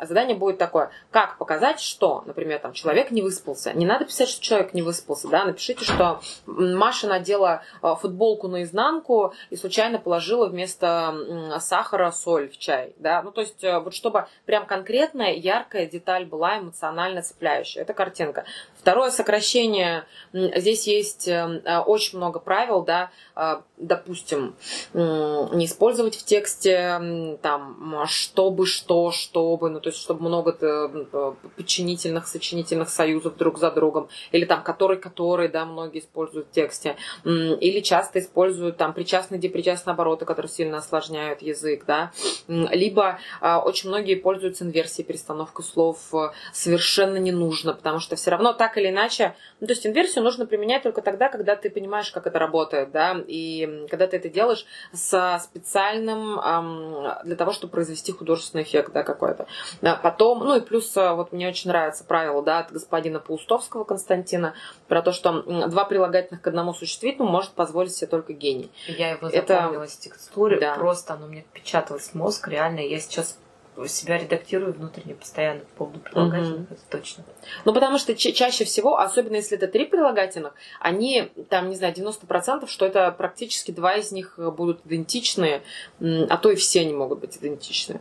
задание будет такое, как показать, что, например, там человек не выспался. Не надо писать, что человек не выспался, да, напишите, что Маша надела э, футболку наизнанку и случайно положила вместо сахара соль в чай, да, ну, то есть э, вот чтобы прям конкретная, яркая деталь была эмоционально цепляющая. Это картинка. Второе сокращение Здесь есть эм, э, очень много правил, да, э, допустим, не использовать в тексте там чтобы, что, чтобы, ну то есть чтобы много э, подчинительных, сочинительных союзов друг за другом, или там который, который, да, многие используют в тексте, или часто используют там причастные, депричастные обороты, которые сильно осложняют язык, да, либо очень многие пользуются инверсией, перестановкой слов совершенно не нужно, потому что все равно так или иначе, ну то есть инверсию нужно применять только тогда, когда ты понимаешь, как это работает, да, и когда ты это делаешь со специальным эм, для того, чтобы произвести художественный эффект, да, какой-то. Да, потом, ну и плюс, э, вот мне очень нравится правило, да, от господина Паустовского Константина про то, что два прилагательных к одному существительному может позволить себе только гений. Я его запомнила это... с текстуры, да. просто оно мне впечаталось в мозг, реально, я сейчас себя редактирую внутренне постоянно по поводу прилагательных, угу. это точно. Ну, потому что ча- чаще всего, особенно если это три прилагательных, они, там, не знаю, 90%, что это практически два из них будут идентичные, а то и все они могут быть идентичны.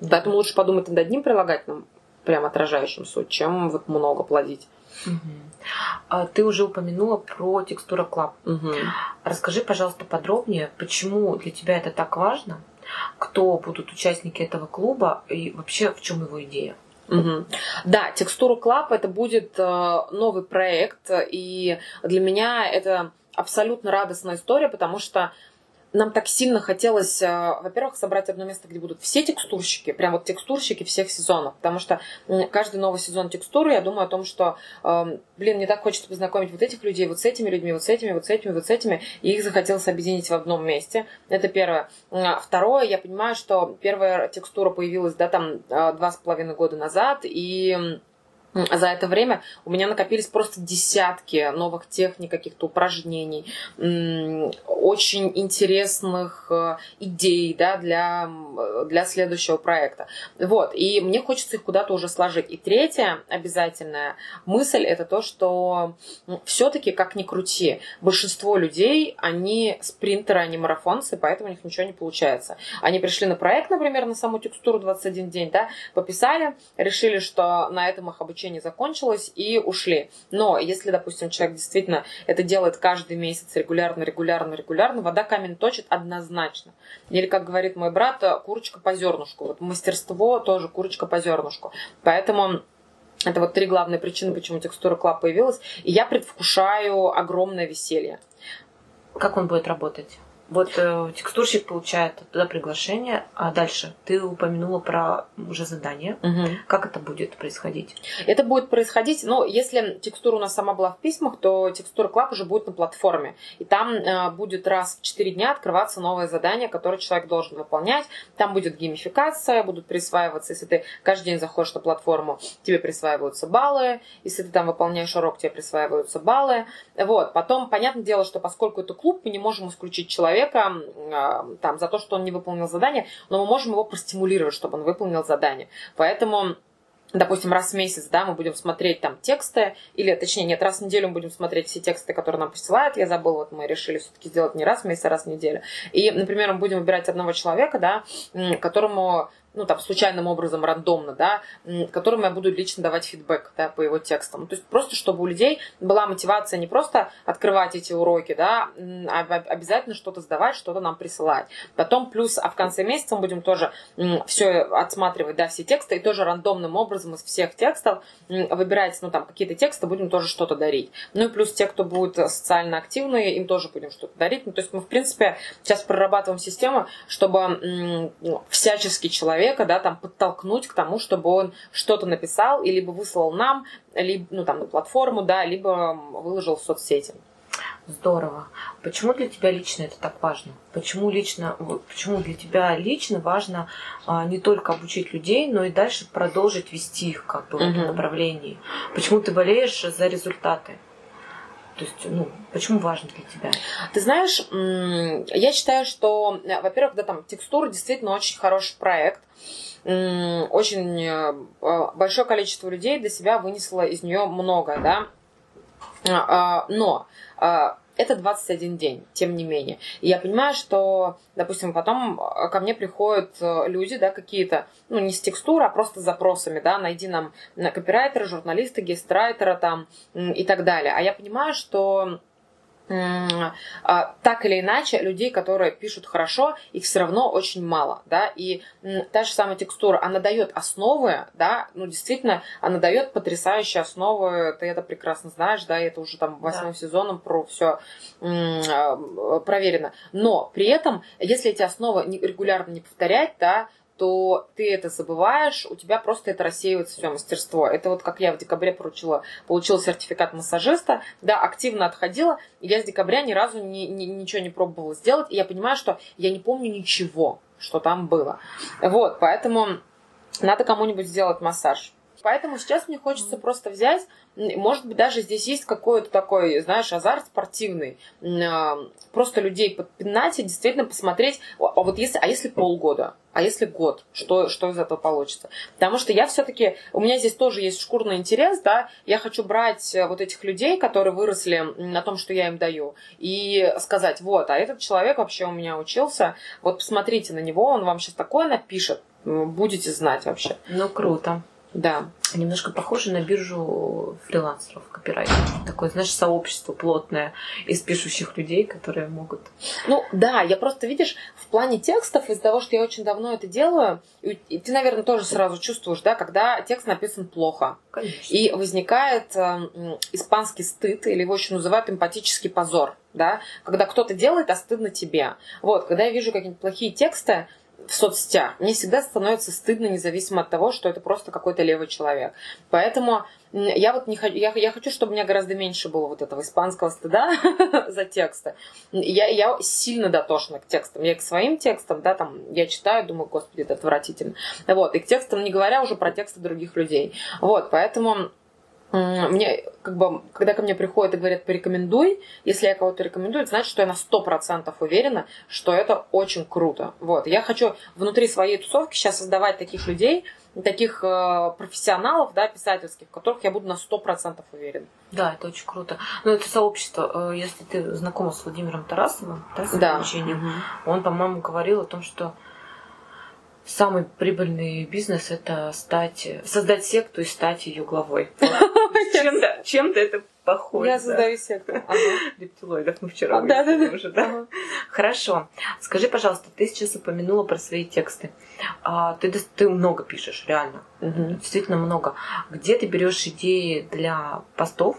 Да. Поэтому лучше подумать над одним прилагательным, прям отражающим суть, чем вот много плодить. Угу. Ты уже упомянула про текстура Club. Угу. Расскажи, пожалуйста, подробнее, почему для тебя это так важно, кто будут участники этого клуба и вообще в чем его идея? Угу. Да, Текстура Club это будет э, новый проект, и для меня это абсолютно радостная история, потому что нам так сильно хотелось, э, во-первых, собрать одно место, где будут все текстурщики, прям вот текстурщики всех сезонов, потому что каждый новый сезон текстуры, я думаю о том, что, эм, блин, мне так хочется познакомить вот этих людей, вот с этими людьми, вот с этими, вот с этими, вот с этими, и их захотелось объединить в одном месте. Это первое. Второе, я понимаю, что первая текстура появилась, да, там, э, два с половиной года назад, и за это время у меня накопились просто десятки новых техник, каких-то упражнений, очень интересных э, идей да, для, для следующего проекта. Вот, и мне хочется их куда-то уже сложить. И третья обязательная мысль это то, что все-таки, как ни крути, большинство людей, они спринтеры, они марафонцы, поэтому у них ничего не получается. Они пришли на проект, например, на саму текстуру 21 день, да, пописали, решили, что на этом их обучение обучение закончилось и ушли. Но если, допустим, человек действительно это делает каждый месяц регулярно, регулярно, регулярно, вода камень точит однозначно. Или, как говорит мой брат, курочка по зернышку. Вот мастерство тоже курочка по зернышку. Поэтому это вот три главные причины, почему текстура Club появилась. И я предвкушаю огромное веселье. Как он будет работать? Вот э, текстурщик получает туда приглашение, а дальше ты упомянула про уже задание. Угу. Как это будет происходить? Это будет происходить, ну, если текстура у нас сама была в письмах, то текстура Club уже будет на платформе. И там э, будет раз в 4 дня открываться новое задание, которое человек должен выполнять. Там будет геймификация, будут присваиваться, если ты каждый день заходишь на платформу, тебе присваиваются баллы. Если ты там выполняешь урок, тебе присваиваются баллы. Вот. Потом, понятное дело, что поскольку это клуб, мы не можем исключить человека человека а, там, за то, что он не выполнил задание, но мы можем его простимулировать, чтобы он выполнил задание. Поэтому допустим, раз в месяц, да, мы будем смотреть там тексты, или, точнее, нет, раз в неделю мы будем смотреть все тексты, которые нам присылают, я забыла, вот мы решили все-таки сделать не раз в месяц, а раз в неделю. И, например, мы будем выбирать одного человека, да, которому ну, там, случайным образом, рандомно, да, которым я буду лично давать фидбэк, да, по его текстам. То есть просто, чтобы у людей была мотивация не просто открывать эти уроки, да, а обязательно что-то сдавать, что-то нам присылать. Потом плюс, а в конце месяца мы будем тоже все отсматривать, да, все тексты, и тоже рандомным образом из всех текстов выбирать, ну, там, какие-то тексты, будем тоже что-то дарить. Ну, и плюс те, кто будет социально активные, им тоже будем что-то дарить. Ну, то есть мы, в принципе, сейчас прорабатываем систему, чтобы всяческий человек человека, да, там подтолкнуть к тому, чтобы он что-то написал и либо выслал нам, либо, ну, там, на платформу, да, либо выложил в соцсети. Здорово. Почему для тебя лично это так важно? Почему лично, почему для тебя лично важно а, не только обучить людей, но и дальше продолжить вести их как бы в этом направлении? Почему ты болеешь за результаты? То есть, ну, почему важно для тебя? Ты знаешь, я считаю, что, э, во-первых, да, там текстура действительно очень хороший проект. Очень э, большое количество людей для себя вынесло из нее много, да. А, а, но а, это 21 день, тем не менее. И я понимаю, что, допустим, потом э, ко мне приходят э, люди, да, какие-то, ну, не с текстуры, а просто с запросами, да, найди нам копирайтера, журналиста, гестрайтера там и так далее. А я понимаю, что так или иначе, людей, которые пишут хорошо, их все равно очень мало, да, и та же самая текстура, она дает основы, да, ну, действительно, она дает потрясающие основы, ты это прекрасно знаешь, да, и это уже там восьмым да. сезоном про все а, проверено, но при этом, если эти основы регулярно не повторять, да, то ты это забываешь, у тебя просто это рассеивается все мастерство. Это вот как я в декабре поручила, получила сертификат массажиста, да, активно отходила, и я с декабря ни разу ни, ни, ничего не пробовала сделать, и я понимаю, что я не помню ничего, что там было. Вот, поэтому надо кому-нибудь сделать массаж. Поэтому сейчас мне хочется просто взять, может быть, даже здесь есть какой-то такой, знаешь, азарт спортивный. А, просто людей подпинать и действительно посмотреть, а вот если, а если полгода? А если год, что, что из этого получится. Потому что я все-таки, у меня здесь тоже есть шкурный интерес, да, я хочу брать э, вот этих людей, которые выросли на том, что я им даю, и сказать, вот, а этот человек вообще у меня учился, вот посмотрите на него, он вам сейчас такое напишет, будете знать вообще. Ну, круто. Да. Немножко похоже на биржу фрилансеров, копирайтеров. Такое, знаешь, сообщество плотное из пишущих людей, которые могут... Ну, да, я просто, видишь, в плане текстов, из-за того, что я очень давно это делаю, и ты, наверное, тоже сразу чувствуешь, да, когда текст написан плохо. Конечно. И возникает э, испанский стыд, или его еще называют эмпатический позор, да, когда кто-то делает, а стыдно тебе. Вот, когда я вижу какие-нибудь плохие тексты, в соцсетях. Мне всегда становится стыдно, независимо от того, что это просто какой-то левый человек. Поэтому я вот не хочу, я, я хочу, чтобы у меня гораздо меньше было вот этого испанского стыда за тексты. Я, я сильно дотошна к текстам. Я к своим текстам, да, там, я читаю, думаю, господи, это отвратительно. Вот, и к текстам, не говоря уже про тексты других людей. Вот, поэтому мне, как бы, когда ко мне приходят и говорят, порекомендуй, если я кого-то рекомендую, это значит, что я на 100% уверена, что это очень круто. Вот. Я хочу внутри своей тусовки сейчас создавать таких людей, таких э, профессионалов, да, писательских, в которых я буду на 100% уверена. Да, это очень круто. Но это сообщество, э, если ты знакома с Владимиром Тарасовым, да, с да. угу. он, по-моему, говорил о том, что самый прибыльный бизнес это стать, создать секту и стать ее главой. Чем-то, чем-то это похоже. Я создаю секту. Рептилоидов мы вчера да, да, да. уже, да? Хорошо. Скажи, пожалуйста, ты сейчас упомянула про свои тексты. А, ты, ты много пишешь, реально. Действительно много. Где ты берешь идеи для постов?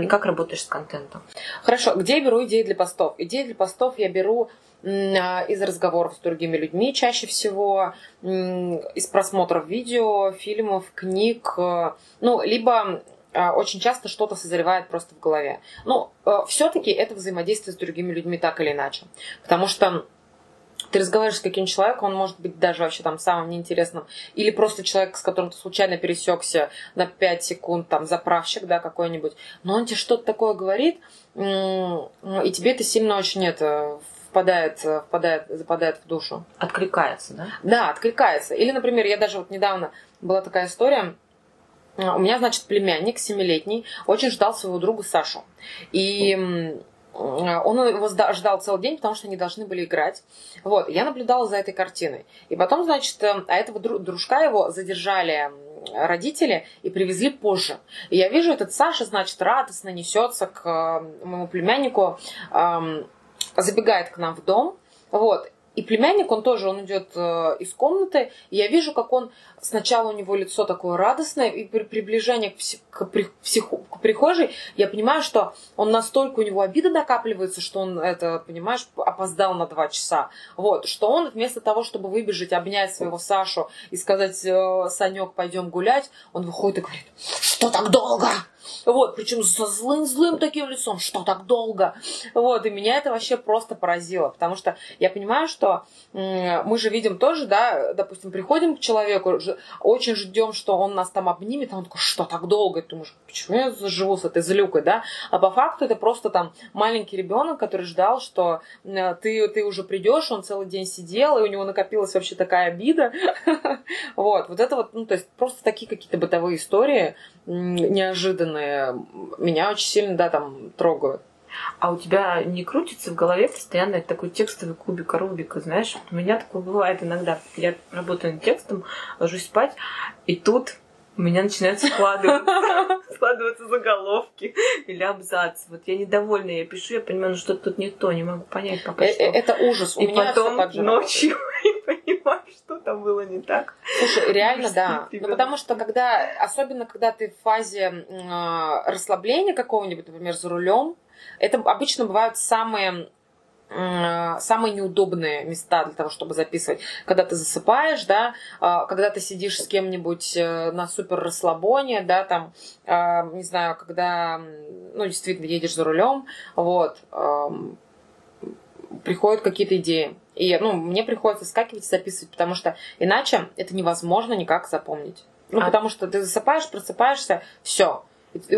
И как работаешь с контентом? Хорошо, где я беру идеи для постов? Идеи для постов я беру а, из разговоров с другими людьми чаще всего, из просмотров видео, фильмов, книг, э, ну, либо а, очень часто что-то созревает просто в голове. Но э, все-таки это взаимодействие с другими людьми так или иначе. Потому что ты разговариваешь с каким-нибудь человеком, он может быть даже вообще там самым неинтересным, или просто человек, с которым ты случайно пересекся на 5 секунд, там, заправщик, да, какой-нибудь, но он тебе что-то такое говорит, и тебе это сильно очень это впадает, впадает, западает в душу. Откликается, да? Да, откликается. Или, например, я даже вот недавно была такая история, у меня, значит, племянник семилетний очень ждал своего друга Сашу. И он его ждал целый день, потому что они должны были играть. Вот, я наблюдала за этой картиной. И потом, значит, э, а этого дружка его задержали родители и привезли позже. И я вижу, этот Саша, значит, радостно несется к э, моему племяннику, забегает к нам в дом, вот, и племянник, он тоже, он идет э, из комнаты, и я вижу, как он сначала у него лицо такое радостное, и при приближении к, псих, к, псих, к прихожей я понимаю, что он настолько у него обида накапливается, что он это, понимаешь, опоздал на два часа. Вот, что он вместо того, чтобы выбежать, обнять своего Сашу и сказать, э, Санек, пойдем гулять, он выходит и говорит, что так долго? Вот, причем со злым-злым таким лицом, что так долго? Вот, и меня это вообще просто поразило, потому что я понимаю, что мы же видим тоже, да, допустим, приходим к человеку, очень ждем, что он нас там обнимет, а он такой, что так долго? ты думаешь, почему я живу с этой злюкой, да? А по факту это просто там маленький ребенок, который ждал, что ты, ты уже придешь, он целый день сидел, и у него накопилась вообще такая обида. Вот, вот это вот, ну, то есть просто такие какие-то бытовые истории неожиданные меня очень сильно, да, там трогают. А у тебя не крутится в голове постоянно такой текстовый кубик Рубика, знаешь? у меня такое бывает иногда. Я работаю над текстом, ложусь спать, и тут у меня начинают складываться, складываться заголовки или абзацы. Вот я недовольна, я пишу, я понимаю, ну что тут не то, не могу понять пока э, что. Это ужас. У и потом ночью там было не так. Слушай, реально, да. Ну, потому что когда, особенно когда ты в фазе э, расслабления какого-нибудь, например, за рулем, это обычно бывают самые самые неудобные места для того, чтобы записывать. Когда ты засыпаешь, да, а, когда ты сидишь с кем-нибудь э, на супер расслабоне, да, там, а, не знаю, когда, ну, действительно едешь за рулем, вот, приходят какие-то идеи. И, ну, мне приходится скакивать и записывать, потому что иначе это невозможно никак запомнить. Ну, а... потому что ты засыпаешь, просыпаешься, все.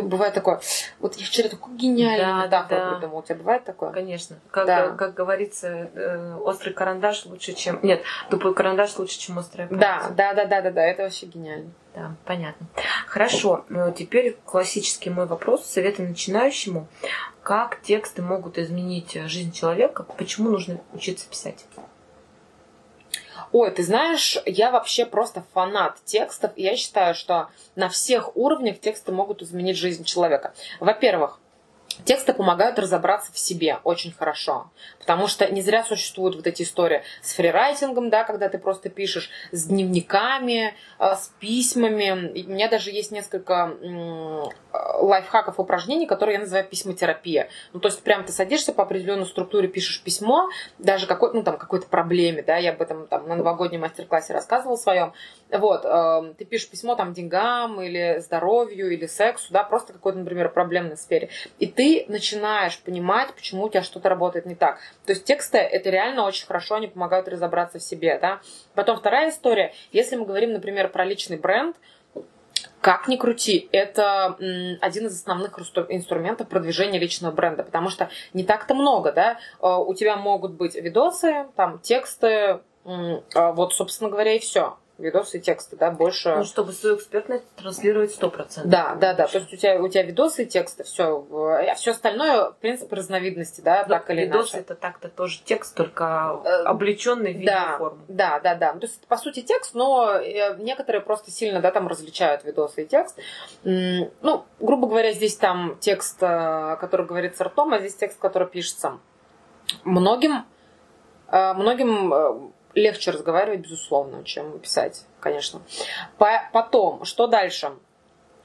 Бывает такое, вот я вчера такой гениальный да, метафору да. придумал. У тебя бывает такое? Конечно. Как, да. как говорится, э, острый карандаш лучше, чем... Нет, тупой карандаш лучше, чем острый Да, да, да, да, да, да, это вообще гениально. Да, понятно. Хорошо, ну, теперь классический мой вопрос, советы начинающему. Как тексты могут изменить жизнь человека? Почему нужно учиться писать? Ой, ты знаешь, я вообще просто фанат текстов, и я считаю, что на всех уровнях тексты могут изменить жизнь человека. Во-первых, Тексты помогают разобраться в себе очень хорошо, потому что не зря существуют вот эти истории с фрирайтингом, да, когда ты просто пишешь с дневниками, э, с письмами. У меня даже есть несколько лайфхаков, упражнений, которые я называю письмотерапия. Ну, то есть прям ты садишься по определенной структуре, пишешь письмо, даже какой, ну, там, какой-то проблеме, да, я об этом там на новогоднем мастер-классе рассказывала своем. Вот, э, ты пишешь письмо там деньгам или здоровью или сексу, да, просто какой-то, например, проблемной сфере. И ты начинаешь понимать, почему у тебя что-то работает не так. То есть тексты, это реально очень хорошо, они помогают разобраться в себе, да. Потом вторая история, если мы говорим, например, про личный бренд, как ни крути, это один из основных инструментов продвижения личного бренда, потому что не так-то много, да, э, у тебя могут быть видосы, там тексты, а вот, собственно говоря, и все видосы и тексты, да, больше... Ну, чтобы свою экспертность транслировать 100%. Да, да, да. То есть у тебя, у тебя видосы и тексты, все. А все остальное, в принципе, разновидности, да, Но так или видосы иначе. это так-то тоже текст, только э, облеченный в видеоформу. Да, да, да. То есть, по сути, текст, но э, некоторые просто сильно, да, там различают видосы и текст. Ну, грубо говоря, здесь там текст, э, который говорится ртом, а здесь текст, который пишется. Многим многим легче разговаривать, безусловно, чем писать, конечно. Потом, что дальше?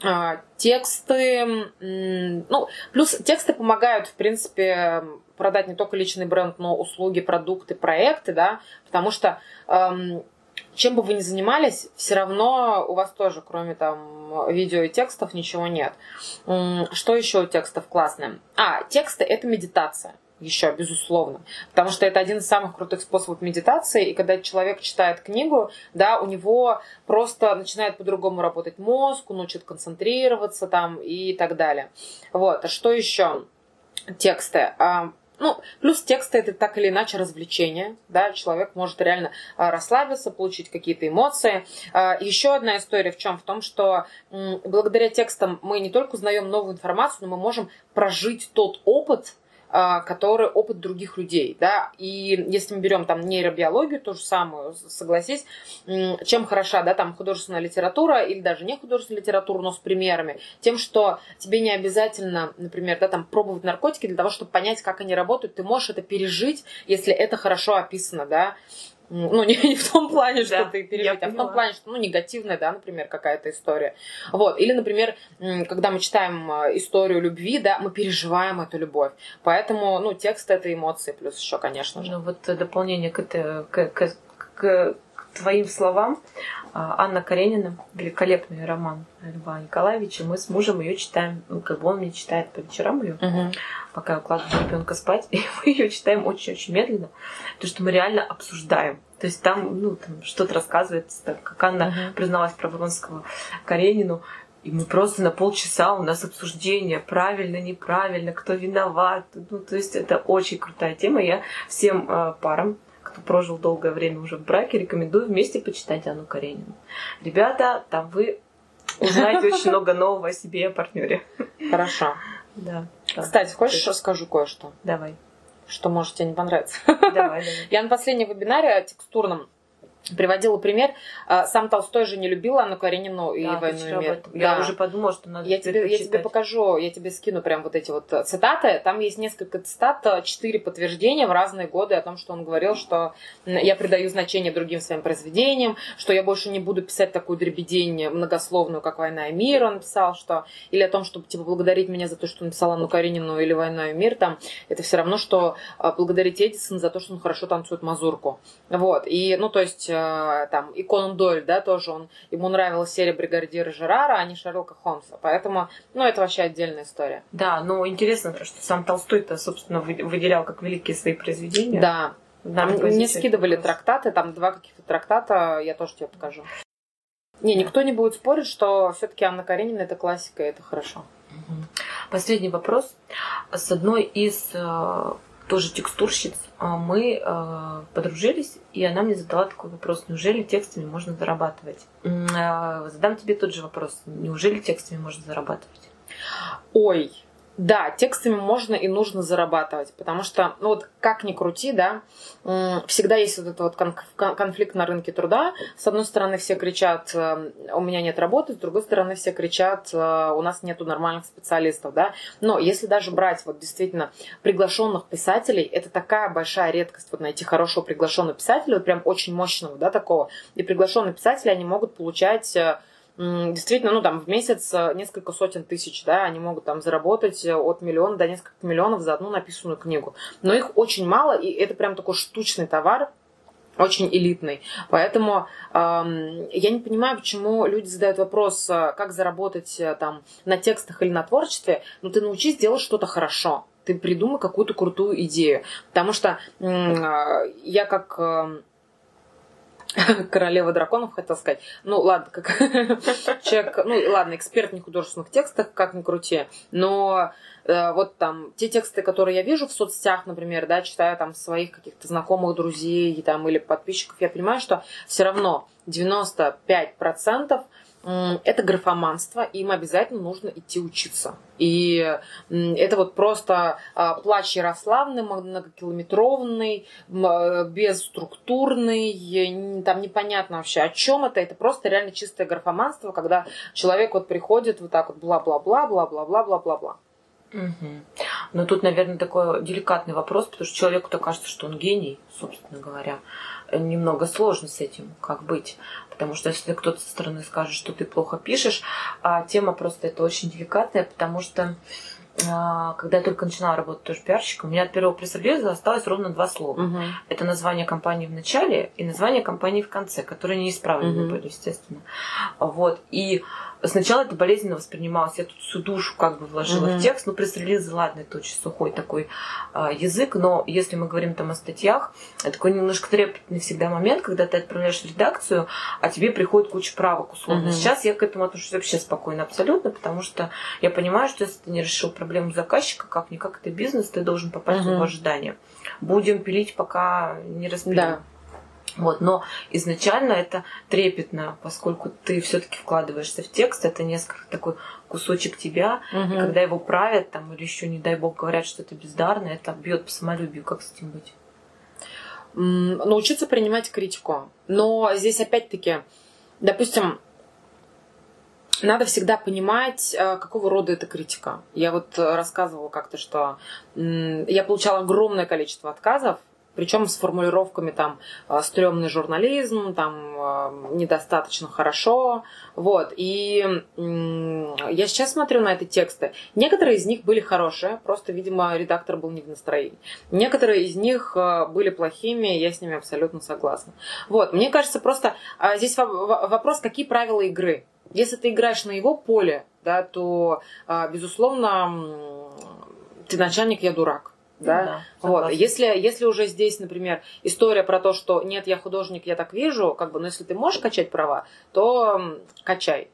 А, тексты, ну, плюс тексты помогают, в принципе, продать не только личный бренд, но услуги, продукты, проекты, да, потому что эм, чем бы вы ни занимались, все равно у вас тоже, кроме там видео и текстов, ничего нет. Что еще у текстов классное? А, тексты это медитация еще, безусловно. Потому что это один из самых крутых способов медитации. И когда человек читает книгу, да, у него просто начинает по-другому работать мозг, он учит концентрироваться там и так далее. Вот. А что еще? Тексты. А, Ну, плюс тексты это так или иначе развлечение, да, человек может реально а, расслабиться, получить какие-то эмоции. А, еще одна история в чем? В том, что благодаря текстам мы не только узнаем новую информацию, но мы можем прожить тот опыт, который опыт других людей, да, и если мы берем там нейробиологию, ту же самую, согласись, чем хороша, да, там художественная литература или даже не художественная литература, но с примерами, тем, что тебе не обязательно, например, да, там пробовать наркотики для того, чтобы понять, как они работают, ты можешь это пережить, если это хорошо описано, да, ну, не, не в том плане, что да, ты пережить, а в том плане, что, ну, негативная, да, например, какая-то история. Вот. Или, например, когда мы читаем э, историю любви, да, мы переживаем эту любовь. Поэтому, ну, текст это эмоции, плюс еще, конечно же. Ну, вот дополнение к, это, к, к, к твоим словам. А, Анна Каренина, великолепный роман Льва Николаевича. Мы с мужем ее читаем, ну, как бы он мне читает по вечерам ее, угу. пока я укладываю ребенка спать. И мы ее читаем очень-очень медленно, то что мы реально обсуждаем. То есть там, ну, там что-то рассказывается, так, как Анна угу. призналась про Вронского Каренину. И мы просто на полчаса у нас обсуждение, правильно, неправильно, кто виноват. Ну, то есть это очень крутая тема. Я всем э, парам кто прожил долгое время уже в браке, рекомендую вместе почитать Анну Каренину. Ребята, там вы узнаете очень много нового о себе и о партнере. Хорошо. Да. Кстати, хочешь расскажу кое-что? Давай. Что может тебе не понравиться? Давай, давай. Я на последнем вебинаре текстурном Приводила пример. А, сам Толстой же не любил Анну Каренину и да, «Войну и мир». Да. Я уже подумала, что надо я тебе, я тебе покажу, я тебе скину прям вот эти вот цитаты. Там есть несколько цитат, а, четыре подтверждения в разные годы о том, что он говорил, что я придаю значение другим своим произведениям, что я больше не буду писать такую дребедень многословную, как «Война и мир» он писал, что или о том, чтобы типа благодарить меня за то, что он написал Анну Каренину или «Война и мир», там это все равно, что а, благодарить Эдисон за то, что он хорошо танцует мазурку. Вот. И, ну, то есть Э, там, и Конан Дойль, да, тоже он, ему нравилась серия Бригадира Жерара, а не Шерлока Холмса. Поэтому, ну, это вообще отдельная история. Да, но интересно, что сам Толстой-то, собственно, выделял как великие свои произведения. Да. Там мне скидывали трактаты, там два каких-то трактата, я тоже тебе покажу. Не, никто не будет спорить, что все-таки Анна Каренина это классика, и это хорошо. Последний вопрос. С одной из э, тоже текстурщиц, а мы э, подружились, и она мне задала такой вопрос, неужели текстами можно зарабатывать? Э, задам тебе тот же вопрос, неужели текстами можно зарабатывать? Ой, да, текстами можно и нужно зарабатывать, потому что, ну вот как ни крути, да, всегда есть вот этот вот конфликт на рынке труда. С одной стороны, все кричат, э, у меня нет работы, с другой стороны, все кричат, э, у нас нету нормальных специалистов, да. Но если даже брать вот действительно приглашенных писателей, это такая большая редкость, вот найти хорошего приглашенного писателя, вот прям очень мощного, да, такого. И приглашенные писатели, они могут получать э, действительно, ну, там, в месяц э, несколько сотен тысяч, да, они могут там заработать э, от миллиона до нескольких миллионов за одну написанную книгу. Но их очень мало, и это прям такой штучный товар, очень элитный. Поэтому эм, я не понимаю, почему люди задают вопрос, э, как заработать там на текстах или на творчестве. Но ты научись делать что-то хорошо. Ты придумай какую-то крутую идею. Потому что э, я как... Э, королева драконов, хотел сказать. Ну, ладно, как человек, ну, ладно, эксперт в художественных текстах, как ни крути, но э, вот там те тексты, которые я вижу в соцсетях, например, да, читаю там своих каких-то знакомых, друзей там, или подписчиков, я понимаю, что все равно 95% это графоманство, им обязательно нужно идти учиться. И это вот просто а, плач Ярославный, многокилометровный, безструктурный, там непонятно вообще о чем это. Это просто реально чистое графоманство, когда человек вот приходит вот так вот бла-бла-бла, бла-бла-бла-бла-бла-бла. Угу. Но тут, наверное, такой деликатный вопрос, потому что человеку-то кажется, что он гений, собственно говоря. Немного сложно с этим, как быть. Потому что если кто-то со стороны скажет, что ты плохо пишешь, а тема просто это очень деликатная, потому что а, когда я только начинала работать тоже пиарщиком, у меня от первого пресс-релиза осталось ровно два слова. Угу. Это название компании в начале и название компании в конце, которые не исправлены угу. были, естественно. Вот. И Сначала это болезненно воспринималось. Я тут всю душу как бы вложила mm-hmm. в текст. Ну, пресс-релизы, ладно, это очень сухой такой а, язык, но если мы говорим там о статьях, это такой немножко трепетный всегда момент, когда ты отправляешь в редакцию, а тебе приходит куча правок условно. Mm-hmm. Сейчас я к этому отношусь вообще спокойно абсолютно, потому что я понимаю, что если ты не решил проблему заказчика, как-никак это бизнес, ты должен попасть Мгм. в его ожидания. Будем пилить, пока не распилим. Да. Вот, но изначально это трепетно, поскольку ты все-таки вкладываешься в текст, это несколько такой кусочек тебя, Мгм. и когда его правят, там, или еще, не дай бог, говорят, что это бездарно, это бьет по самолюбию. Как с этим быть? Научиться принимать критику. Но здесь опять-таки, допустим, надо всегда понимать, э, какого рода эта критика. Я вот э, рассказывала как-то, что я получала огромное количество отказов, причем с формулировками там э, стрёмный журнализм, там э, недостаточно хорошо, вот. И я сейчас смотрю на эти тексты. Некоторые из них были хорошие, просто, видимо, редактор был не в настроении. Некоторые из них э, были плохими, я с ними абсолютно согласна. Вот, мне кажется, просто а, здесь во- во- вопрос, какие правила игры. Если ты играешь на его поле, да, то, а, безусловно, ты начальник, я дурак. Да? вот. согласна. Если, если уже здесь, например, история про то, что нет, я художник, я так вижу, как бы, но если ты можешь качать права, то качай.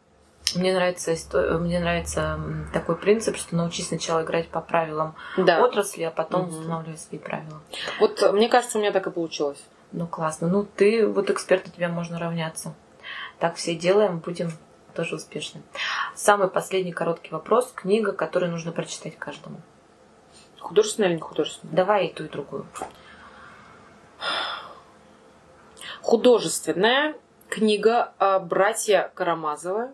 Мне нравится, мне нравится такой принцип, что научись сначала играть по правилам Да. отрасли, а потом Мгм. устанавливай свои правила. Вот э, мне кажется, у меня так и получилось. Ну, классно. Ну, ты вот эксперт, на тебя можно равняться. Так все делаем, будем тоже успешны. Самый последний короткий вопрос. Книга, которую нужно прочитать каждому. Художественная или не художественная? Давай и ту, и другую. Художественная книга «Братья Карамазовы»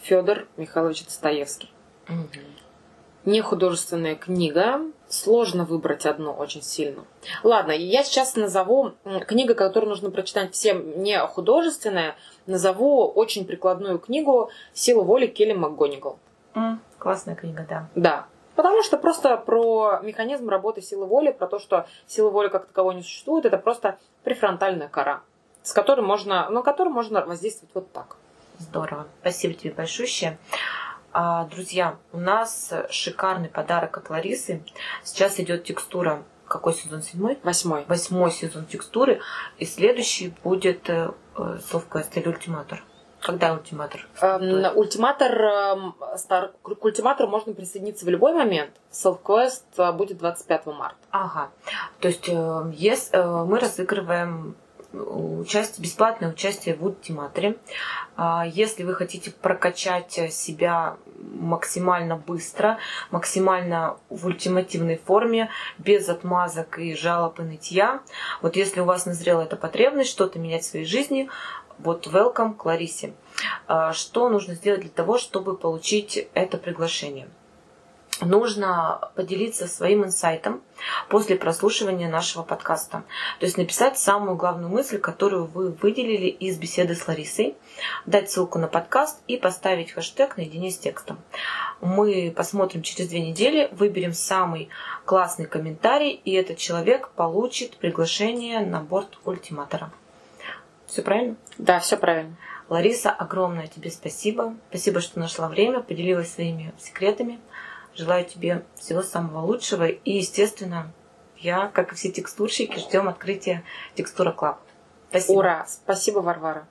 Федор Михайлович Достоевский. Не художественная книга. Сложно выбрать одну очень сильно. Ладно, я сейчас назову книгу, которую нужно прочитать всем не художественная. Назову очень прикладную книгу «Сила воли» Келли МакГонигал. М, Классная книга, да. Да. Потому что просто про механизм работы силы воли, про то, что силы воли как таковой не существует, это просто префронтальная кора, с которой можно, на которую можно воздействовать вот так. Здорово. Спасибо тебе большое. А, друзья, у нас шикарный подарок от Ларисы. Сейчас идет текстура. Какой сезон? Седьмой? Восьмой. Восьмой сезон текстуры. И следующий будет э, Совквест или Ультиматор. Когда ультиматор? Эм, ультиматор, эм, стар- к ультиматору можно присоединиться в любой момент. Self-Quest э, будет 25 марта. Ага. То есть э, э, мы разыгрываем участие, бесплатное участие в ультиматоре. А, Если вы хотите прокачать себя максимально быстро, максимально в ультимативной форме, без отмазок и жалоб и нытья, вот если у вас назрела эта потребность что-то менять в своей жизни, вот welcome к Ларисе. А, Что нужно сделать для того, чтобы получить это приглашение? нужно поделиться своим инсайтом после прослушивания нашего подкаста. То есть написать самую главную мысль, которую вы выделили из беседы с Ларисой, дать ссылку на подкаст и поставить хэштег наедине с текстом. Мы посмотрим через две недели, выберем самый классный комментарий, и этот человек получит приглашение на борт ультиматора. Все правильно? Да, все правильно. Лариса, огромное тебе спасибо. Спасибо, что нашла время, поделилась своими секретами. Желаю тебе всего самого лучшего. И, естественно, я, как и все текстурщики, ждем открытия Текстура Club. Спасибо. Ура! Спасибо, Варвара.